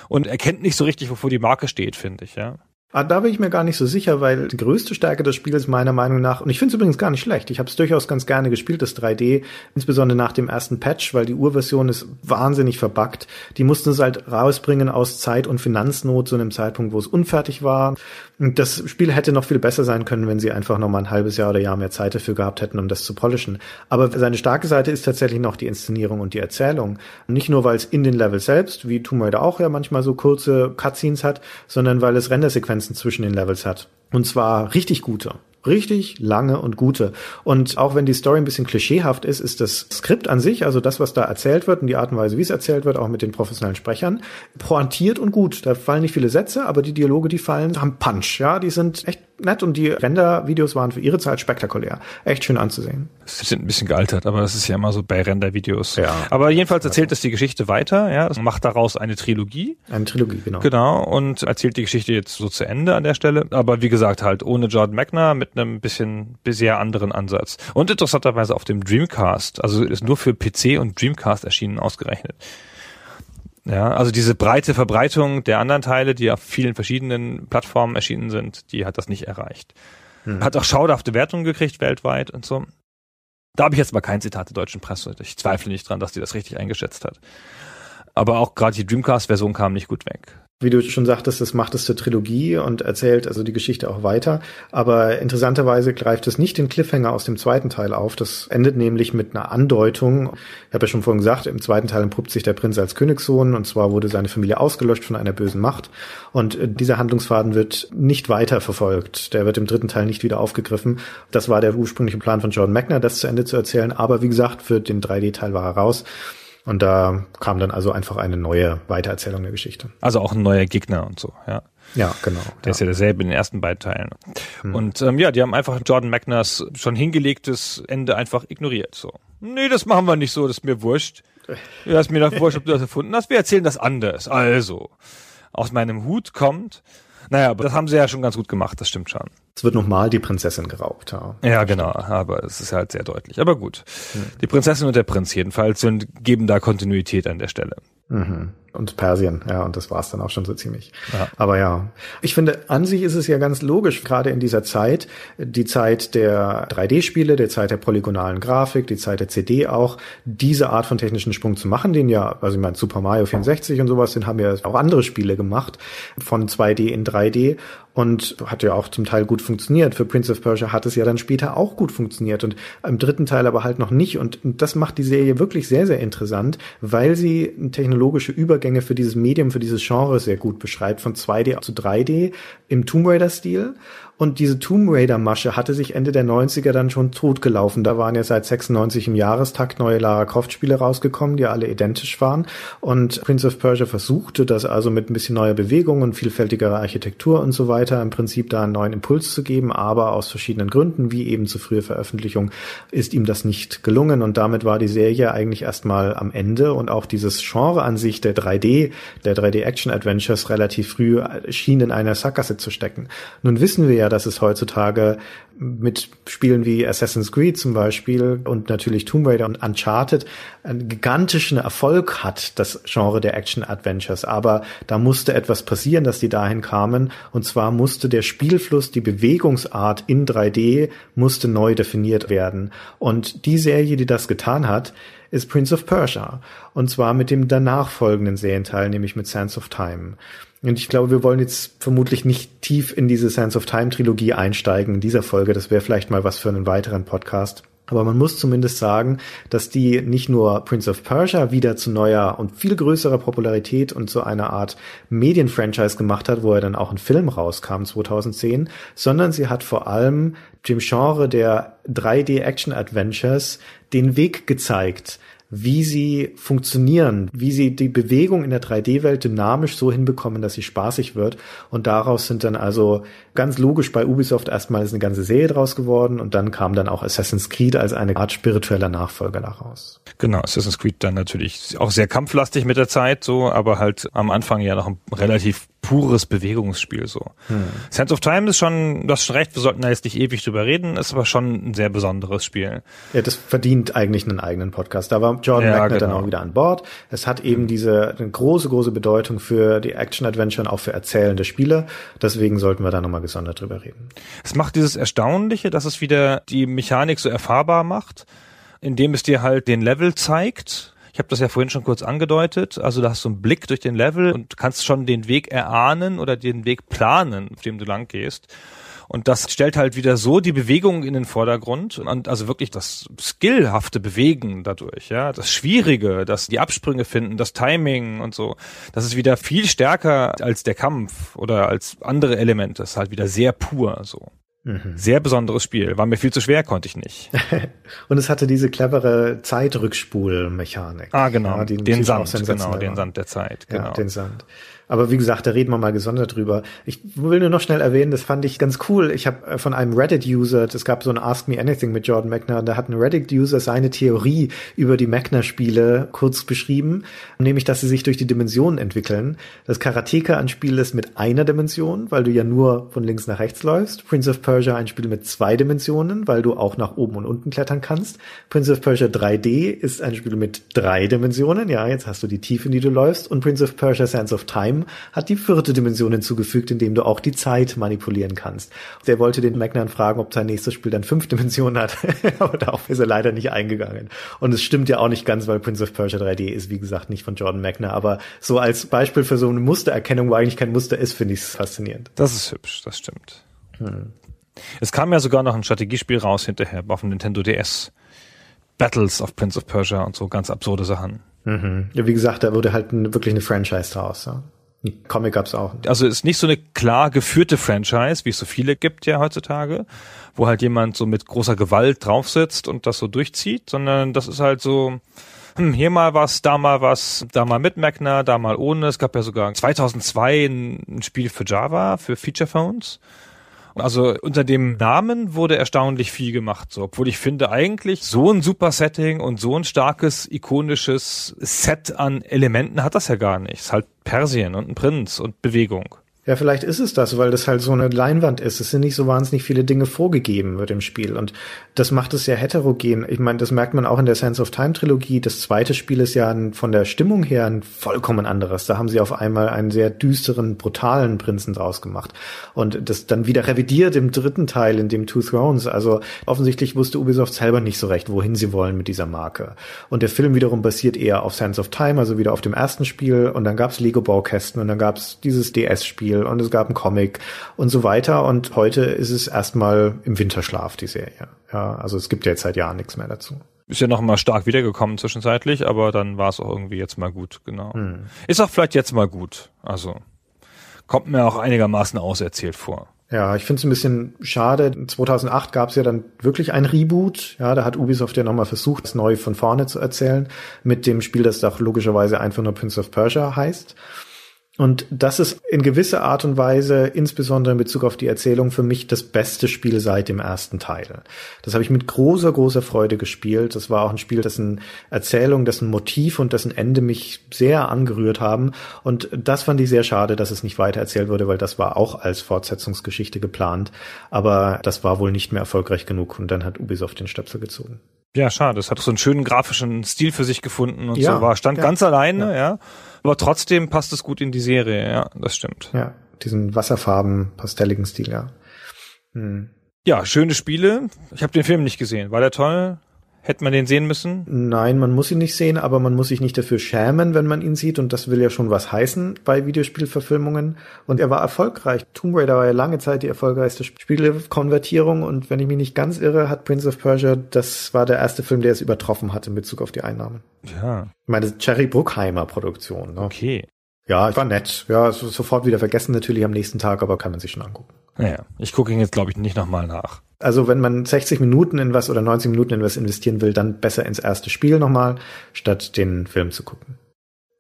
Und erkennt nicht so richtig, wofür die Marke steht, finde ich, ja. Ah, da bin ich mir gar nicht so sicher, weil die größte Stärke des Spiels meiner Meinung nach, und ich finde es übrigens gar nicht schlecht, ich habe es durchaus ganz gerne gespielt, das 3D, insbesondere nach dem ersten Patch, weil die Urversion ist wahnsinnig verbuggt. Die mussten es halt rausbringen aus Zeit- und Finanznot zu einem Zeitpunkt, wo es unfertig war. Und das Spiel hätte noch viel besser sein können, wenn sie einfach noch mal ein halbes Jahr oder Jahr mehr Zeit dafür gehabt hätten, um das zu polischen. Aber seine starke Seite ist tatsächlich noch die Inszenierung und die Erzählung. Nicht nur, weil es in den Level selbst, wie Tomb Raider auch ja manchmal so kurze Cutscenes hat, sondern weil es Rendersequenzen zwischen den Levels hat. Und zwar richtig gute richtig lange und gute. Und auch wenn die Story ein bisschen klischeehaft ist, ist das Skript an sich, also das, was da erzählt wird und die Art und Weise, wie es erzählt wird, auch mit den professionellen Sprechern, pointiert und gut. Da fallen nicht viele Sätze, aber die Dialoge, die fallen, haben Punch. Ja, die sind echt nett und die Render-Videos waren für ihre Zeit spektakulär. Echt schön anzusehen. Sie sind ein bisschen gealtert, aber das ist ja immer so bei Render-Videos. Ja. Aber jedenfalls erzählt es die Geschichte weiter, ja, das macht daraus eine Trilogie. Eine Trilogie, genau. Genau, und erzählt die Geschichte jetzt so zu Ende an der Stelle. Aber wie gesagt, halt ohne Jordan Magna mit einem bisschen bisher anderen Ansatz. Und interessanterweise auf dem Dreamcast, also ist nur für PC und Dreamcast erschienen ausgerechnet. Ja, also diese breite Verbreitung der anderen Teile, die auf vielen verschiedenen Plattformen erschienen sind, die hat das nicht erreicht. Hm. Hat auch schauderhafte Wertungen gekriegt weltweit und so. Da habe ich jetzt mal kein Zitat der deutschen Presse. Ich zweifle nicht dran, dass die das richtig eingeschätzt hat. Aber auch gerade die Dreamcast-Version kam nicht gut weg. Wie du schon sagtest, das macht es zur Trilogie und erzählt also die Geschichte auch weiter. Aber interessanterweise greift es nicht den Cliffhanger aus dem zweiten Teil auf. Das endet nämlich mit einer Andeutung. Ich habe ja schon vorhin gesagt, im zweiten Teil entpuppt sich der Prinz als Königssohn und zwar wurde seine Familie ausgelöscht von einer bösen Macht. Und dieser Handlungsfaden wird nicht weiter verfolgt. Der wird im dritten Teil nicht wieder aufgegriffen. Das war der ursprüngliche Plan von Jordan Magner, das zu Ende zu erzählen. Aber wie gesagt, für den 3D-Teil war er raus. Und da kam dann also einfach eine neue Weitererzählung der Geschichte. Also auch ein neuer Gegner und so, ja. Ja, genau. Der ja. ist ja derselbe in den ersten beiden Teilen. Hm. Und ähm, ja, die haben einfach Jordan Magners schon hingelegtes Ende einfach ignoriert. So, nee, das machen wir nicht so, das ist mir wurscht. Ja, ist mir doch wurscht, ob du das erfunden hast. Wir erzählen das anders. Also, aus meinem Hut kommt. Naja, aber das haben sie ja schon ganz gut gemacht, das stimmt schon. Es wird nochmal die Prinzessin geraubt. Ja, ja genau, aber es ist halt sehr deutlich. Aber gut. Hm. Die Prinzessin und der Prinz jedenfalls sind, geben da Kontinuität an der Stelle. Mhm. Und Persien, ja, und das war's dann auch schon so ziemlich. Ja. Aber ja, ich finde, an sich ist es ja ganz logisch, gerade in dieser Zeit, die Zeit der 3D-Spiele, der Zeit der polygonalen Grafik, die Zeit der CD auch, diese Art von technischen Sprung zu machen, den ja, also ich meine, Super Mario 64 und sowas, den haben ja auch andere Spiele gemacht, von 2D in 3D und hat ja auch zum Teil gut funktioniert. Für Prince of Persia hat es ja dann später auch gut funktioniert und im dritten Teil aber halt noch nicht. Und das macht die Serie wirklich sehr, sehr interessant, weil sie technologische Übergänge für dieses Medium, für dieses Genre sehr gut beschreibt, von 2D zu 3D im Tomb Raider-Stil und diese Tomb Raider-Masche hatte sich Ende der 90er dann schon totgelaufen. Da waren ja seit 96 im Jahrestakt neue Lara Croft-Spiele rausgekommen, die alle identisch waren. Und Prince of Persia versuchte das also mit ein bisschen neuer Bewegung und vielfältigerer Architektur und so weiter im Prinzip da einen neuen Impuls zu geben. Aber aus verschiedenen Gründen, wie eben zu früher Veröffentlichung, ist ihm das nicht gelungen. Und damit war die Serie eigentlich erstmal am Ende. Und auch dieses Genre an sich der 3D, der 3D-Action-Adventures relativ früh schien in einer Sackgasse zu stecken. Nun wissen wir ja, dass es heutzutage mit Spielen wie Assassin's Creed zum Beispiel und natürlich Tomb Raider und Uncharted einen gigantischen Erfolg hat, das Genre der Action-Adventures. Aber da musste etwas passieren, dass die dahin kamen. Und zwar musste der Spielfluss, die Bewegungsart in 3D musste neu definiert werden. Und die Serie, die das getan hat, ist Prince of Persia. Und zwar mit dem danach folgenden Serienteil, nämlich mit Sands of Time. Und ich glaube, wir wollen jetzt vermutlich nicht tief in diese Sands of Time Trilogie einsteigen in dieser Folge. Das wäre vielleicht mal was für einen weiteren Podcast. Aber man muss zumindest sagen, dass die nicht nur Prince of Persia wieder zu neuer und viel größerer Popularität und zu einer Art Medienfranchise gemacht hat, wo er dann auch ein Film rauskam 2010, sondern sie hat vor allem dem Genre der 3D Action Adventures den Weg gezeigt, wie sie funktionieren, wie sie die Bewegung in der 3D-Welt dynamisch so hinbekommen, dass sie spaßig wird. Und daraus sind dann also ganz logisch bei Ubisoft erstmal eine ganze Serie draus geworden und dann kam dann auch Assassin's Creed als eine Art spiritueller Nachfolger daraus. Genau, Assassin's Creed dann natürlich auch sehr kampflastig mit der Zeit so, aber halt am Anfang ja noch ein relativ pures Bewegungsspiel so. Hm. Sense of Time ist schon, du hast schon recht, wir sollten da jetzt nicht ewig drüber reden, ist aber schon ein sehr besonderes Spiel. Ja, das verdient eigentlich einen eigenen Podcast. Da war Jordan ja, Wagner genau. dann auch wieder an Bord. Es hat eben diese eine große, große Bedeutung für die Action-Adventure und auch für erzählende Spiele. Deswegen sollten wir da nochmal gesondert drüber reden. Es macht dieses Erstaunliche, dass es wieder die Mechanik so erfahrbar macht, indem es dir halt den Level zeigt ich habe das ja vorhin schon kurz angedeutet. Also da hast du einen Blick durch den Level und kannst schon den Weg erahnen oder den Weg planen, auf dem du lang gehst. Und das stellt halt wieder so die Bewegung in den Vordergrund und also wirklich das skillhafte Bewegen dadurch, ja, das Schwierige, das die Absprünge finden, das Timing und so. Das ist wieder viel stärker als der Kampf oder als andere Elemente. Das ist halt wieder sehr pur so. Mhm. Sehr besonderes Spiel. War mir viel zu schwer, konnte ich nicht. und es hatte diese clevere Zeitrückspulmechanik. Ah, genau. Ja, den Sand, genau, den Sand der Zeit. Genau. Ja, den Sand. Aber wie gesagt, da reden wir mal gesondert drüber. Ich will nur noch schnell erwähnen, das fand ich ganz cool. Ich habe äh, von einem Reddit-User, es gab so ein Ask Me Anything mit Jordan Mechner, da hat ein Reddit-User seine Theorie über die Mechner-Spiele kurz beschrieben, nämlich, dass sie sich durch die Dimensionen entwickeln. Das Karateka ein Spiel ist mit einer Dimension, weil du ja nur von links nach rechts läufst. Prince of Persia ein Spiel mit zwei Dimensionen, weil du auch nach oben und unten klettern kannst. Prince of Persia 3D ist ein Spiel mit drei Dimensionen. Ja, jetzt hast du die Tiefe, in die du läufst. Und Prince of Persia Sands of Time Time hat die vierte Dimension hinzugefügt, indem du auch die Zeit manipulieren kannst. Der wollte den Magnan fragen, ob sein nächstes Spiel dann fünf Dimensionen hat, aber darauf ist er leider nicht eingegangen. Und es stimmt ja auch nicht ganz, weil Prince of Persia 3D ist, wie gesagt, nicht von Jordan Magna, aber so als Beispiel für so eine Mustererkennung, wo eigentlich kein Muster ist, finde ich es faszinierend. Das ist hübsch, das stimmt. Hm. Es kam ja sogar noch ein Strategiespiel raus hinterher auf dem Nintendo DS. Battles of Prince of Persia und so ganz absurde Sachen. Mhm. Ja, wie gesagt, da wurde halt ein, wirklich eine Franchise draus. Ja. Comic gab's auch. Also ist nicht so eine klar geführte Franchise, wie es so viele gibt ja heutzutage, wo halt jemand so mit großer Gewalt drauf sitzt und das so durchzieht, sondern das ist halt so, hm, hier mal was, da mal was, da mal mit Magna, da mal ohne. Es gab ja sogar 2002 ein, Spiel für Java, für Feature Phones. Also unter dem Namen wurde erstaunlich viel gemacht, so, obwohl ich finde eigentlich so ein super Setting und so ein starkes ikonisches Set an Elementen hat das ja gar nicht. Es ist halt Persien und ein Prinz und Bewegung. Ja, vielleicht ist es das, weil das halt so eine Leinwand ist. Es sind nicht so wahnsinnig viele Dinge vorgegeben wird im Spiel. Und das macht es sehr heterogen. Ich meine, das merkt man auch in der Sense of Time Trilogie. Das zweite Spiel ist ja ein, von der Stimmung her ein vollkommen anderes. Da haben sie auf einmal einen sehr düsteren, brutalen Prinzen draus gemacht. Und das dann wieder revidiert im dritten Teil, in dem Two Thrones. Also offensichtlich wusste Ubisoft selber nicht so recht, wohin sie wollen mit dieser Marke. Und der Film wiederum basiert eher auf Sense of Time, also wieder auf dem ersten Spiel. Und dann gab's Lego-Baukästen und dann gab's dieses DS-Spiel Spiel und es gab einen Comic und so weiter. Und heute ist es erstmal im Winterschlaf, die Serie. Ja, also es gibt ja jetzt seit Jahren nichts mehr dazu. Ist ja noch mal stark wiedergekommen zwischenzeitlich, aber dann war es auch irgendwie jetzt mal gut, genau. Hm. Ist auch vielleicht jetzt mal gut. Also kommt mir auch einigermaßen auserzählt vor. Ja, ich finde es ein bisschen schade. 2008 gab es ja dann wirklich ein Reboot. Ja, da hat Ubisoft ja nochmal versucht, es neu von vorne zu erzählen, mit dem Spiel, das doch logischerweise einfach nur Prince of Persia heißt. Und das ist in gewisser Art und Weise, insbesondere in Bezug auf die Erzählung, für mich das beste Spiel seit dem ersten Teil. Das habe ich mit großer, großer Freude gespielt. Das war auch ein Spiel, dessen Erzählung, dessen Motiv und dessen Ende mich sehr angerührt haben. Und das fand ich sehr schade, dass es nicht weiter erzählt wurde, weil das war auch als Fortsetzungsgeschichte geplant. Aber das war wohl nicht mehr erfolgreich genug und dann hat Ubisoft den Stöpsel gezogen. Ja, schade. Es hat so einen schönen grafischen Stil für sich gefunden und ja, so war, stand ja, ganz alleine, ja. ja. Aber trotzdem passt es gut in die Serie, ja, das stimmt. Ja, diesen Wasserfarben, pastelligen Stil, ja. Hm. Ja, schöne Spiele. Ich habe den Film nicht gesehen. War der toll? Hätte man den sehen müssen? Nein, man muss ihn nicht sehen, aber man muss sich nicht dafür schämen, wenn man ihn sieht. Und das will ja schon was heißen bei Videospielverfilmungen. Und er war erfolgreich. Tomb Raider war ja lange Zeit die erfolgreichste Spielekonvertierung. Und wenn ich mich nicht ganz irre, hat Prince of Persia, das war der erste Film, der es übertroffen hat in Bezug auf die Einnahmen. Ja. Ich meine, Cherry Bruckheimer Produktion. Ne? Okay. Ja, war nett. Ja, sofort wieder vergessen natürlich am nächsten Tag, aber kann man sich schon angucken. Naja, ich gucke ihn jetzt, glaube ich, nicht nochmal nach. Also wenn man 60 Minuten in was oder 90 Minuten in was investieren will, dann besser ins erste Spiel nochmal, statt den Film zu gucken.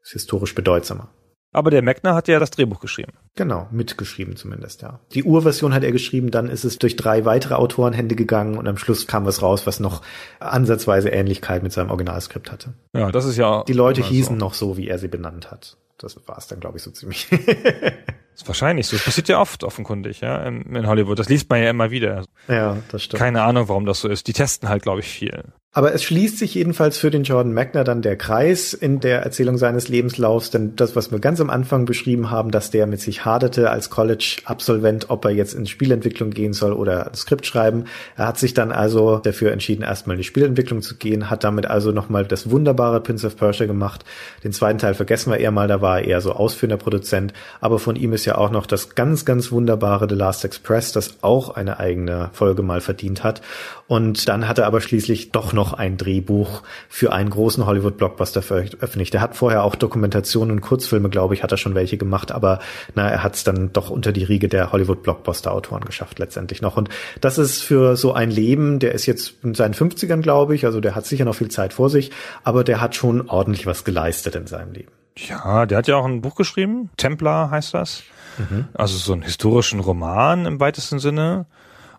Ist historisch bedeutsamer. Aber der Meckner hat ja das Drehbuch geschrieben. Genau, mitgeschrieben zumindest, ja. Die Urversion hat er geschrieben, dann ist es durch drei weitere Autorenhände gegangen und am Schluss kam was raus, was noch ansatzweise Ähnlichkeit mit seinem Originalskript hatte. Ja, das ist ja. Die Leute hießen so. noch so, wie er sie benannt hat. Das war es dann, glaube ich, so ziemlich. ist wahrscheinlich so. Das passiert ja oft offenkundig, ja, in Hollywood. Das liest man ja immer wieder. Ja, das stimmt. Keine Ahnung, warum das so ist. Die testen halt, glaube ich, viel. Aber es schließt sich jedenfalls für den Jordan Magner dann der Kreis in der Erzählung seines Lebenslaufs, denn das, was wir ganz am Anfang beschrieben haben, dass der mit sich haderte als College-Absolvent, ob er jetzt in Spielentwicklung gehen soll oder Skript schreiben. Er hat sich dann also dafür entschieden, erstmal in die Spielentwicklung zu gehen, hat damit also nochmal das wunderbare Prince of Persia gemacht. Den zweiten Teil vergessen wir eher mal, da war er eher so ausführender Produzent, aber von ihm ist ja auch noch das ganz, ganz wunderbare The Last Express, das auch eine eigene Folge mal verdient hat. Und dann hat er aber schließlich doch noch ein Drehbuch für einen großen Hollywood-Blockbuster veröffentlicht. Er hat vorher auch Dokumentationen und Kurzfilme, glaube ich, hat er schon welche gemacht, aber na, er hat es dann doch unter die Riege der Hollywood-Blockbuster-Autoren geschafft letztendlich noch. Und das ist für so ein Leben, der ist jetzt in seinen 50ern, glaube ich, also der hat sicher noch viel Zeit vor sich, aber der hat schon ordentlich was geleistet in seinem Leben. Ja, der hat ja auch ein Buch geschrieben, Templar heißt das. Mhm. Also so einen historischen Roman im weitesten Sinne.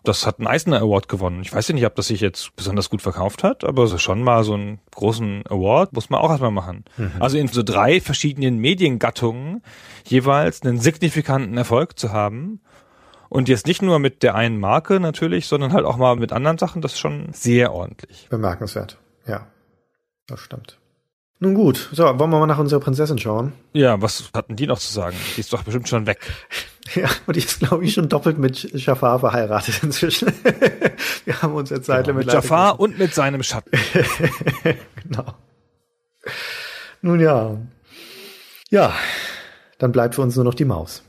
Das hat einen Eisner Award gewonnen. Ich weiß ja nicht, ob das sich jetzt besonders gut verkauft hat, aber so schon mal so einen großen Award muss man auch erstmal machen. Mhm. Also in so drei verschiedenen Mediengattungen jeweils einen signifikanten Erfolg zu haben. Und jetzt nicht nur mit der einen Marke natürlich, sondern halt auch mal mit anderen Sachen, das ist schon sehr ordentlich. Bemerkenswert. Ja, das stimmt. Nun gut, so, wollen wir mal nach unserer Prinzessin schauen? Ja, was hatten die noch zu sagen? Die ist doch bestimmt schon weg. Ja, und die ist, glaube ich, schon doppelt mit Jafar verheiratet inzwischen. Wir haben uns jetzt seit genau, mit Jafar und mit seinem Schatten. genau. Nun ja. Ja, dann bleibt für uns nur noch die Maus.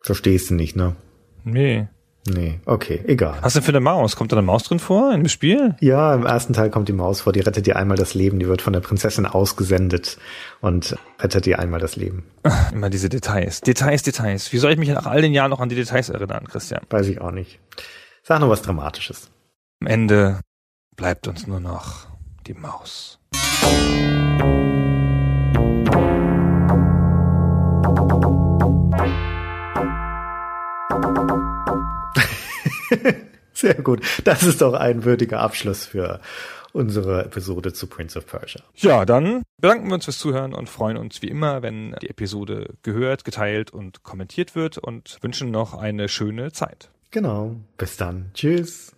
Verstehst du nicht, ne? Nee. Nee, okay, egal. Was denn für eine Maus? Kommt da eine Maus drin vor im Spiel? Ja, im ersten Teil kommt die Maus vor, die rettet dir einmal das Leben, die wird von der Prinzessin ausgesendet und rettet dir einmal das Leben. Immer diese Details. Details, Details. Wie soll ich mich nach all den Jahren noch an die Details erinnern, Christian? Weiß ich auch nicht. Sag noch was Dramatisches. Am Ende bleibt uns nur noch die Maus. Sehr gut. Das ist doch ein würdiger Abschluss für unsere Episode zu Prince of Persia. Ja, dann bedanken wir uns fürs Zuhören und freuen uns wie immer, wenn die Episode gehört, geteilt und kommentiert wird und wünschen noch eine schöne Zeit. Genau. Bis dann. Tschüss.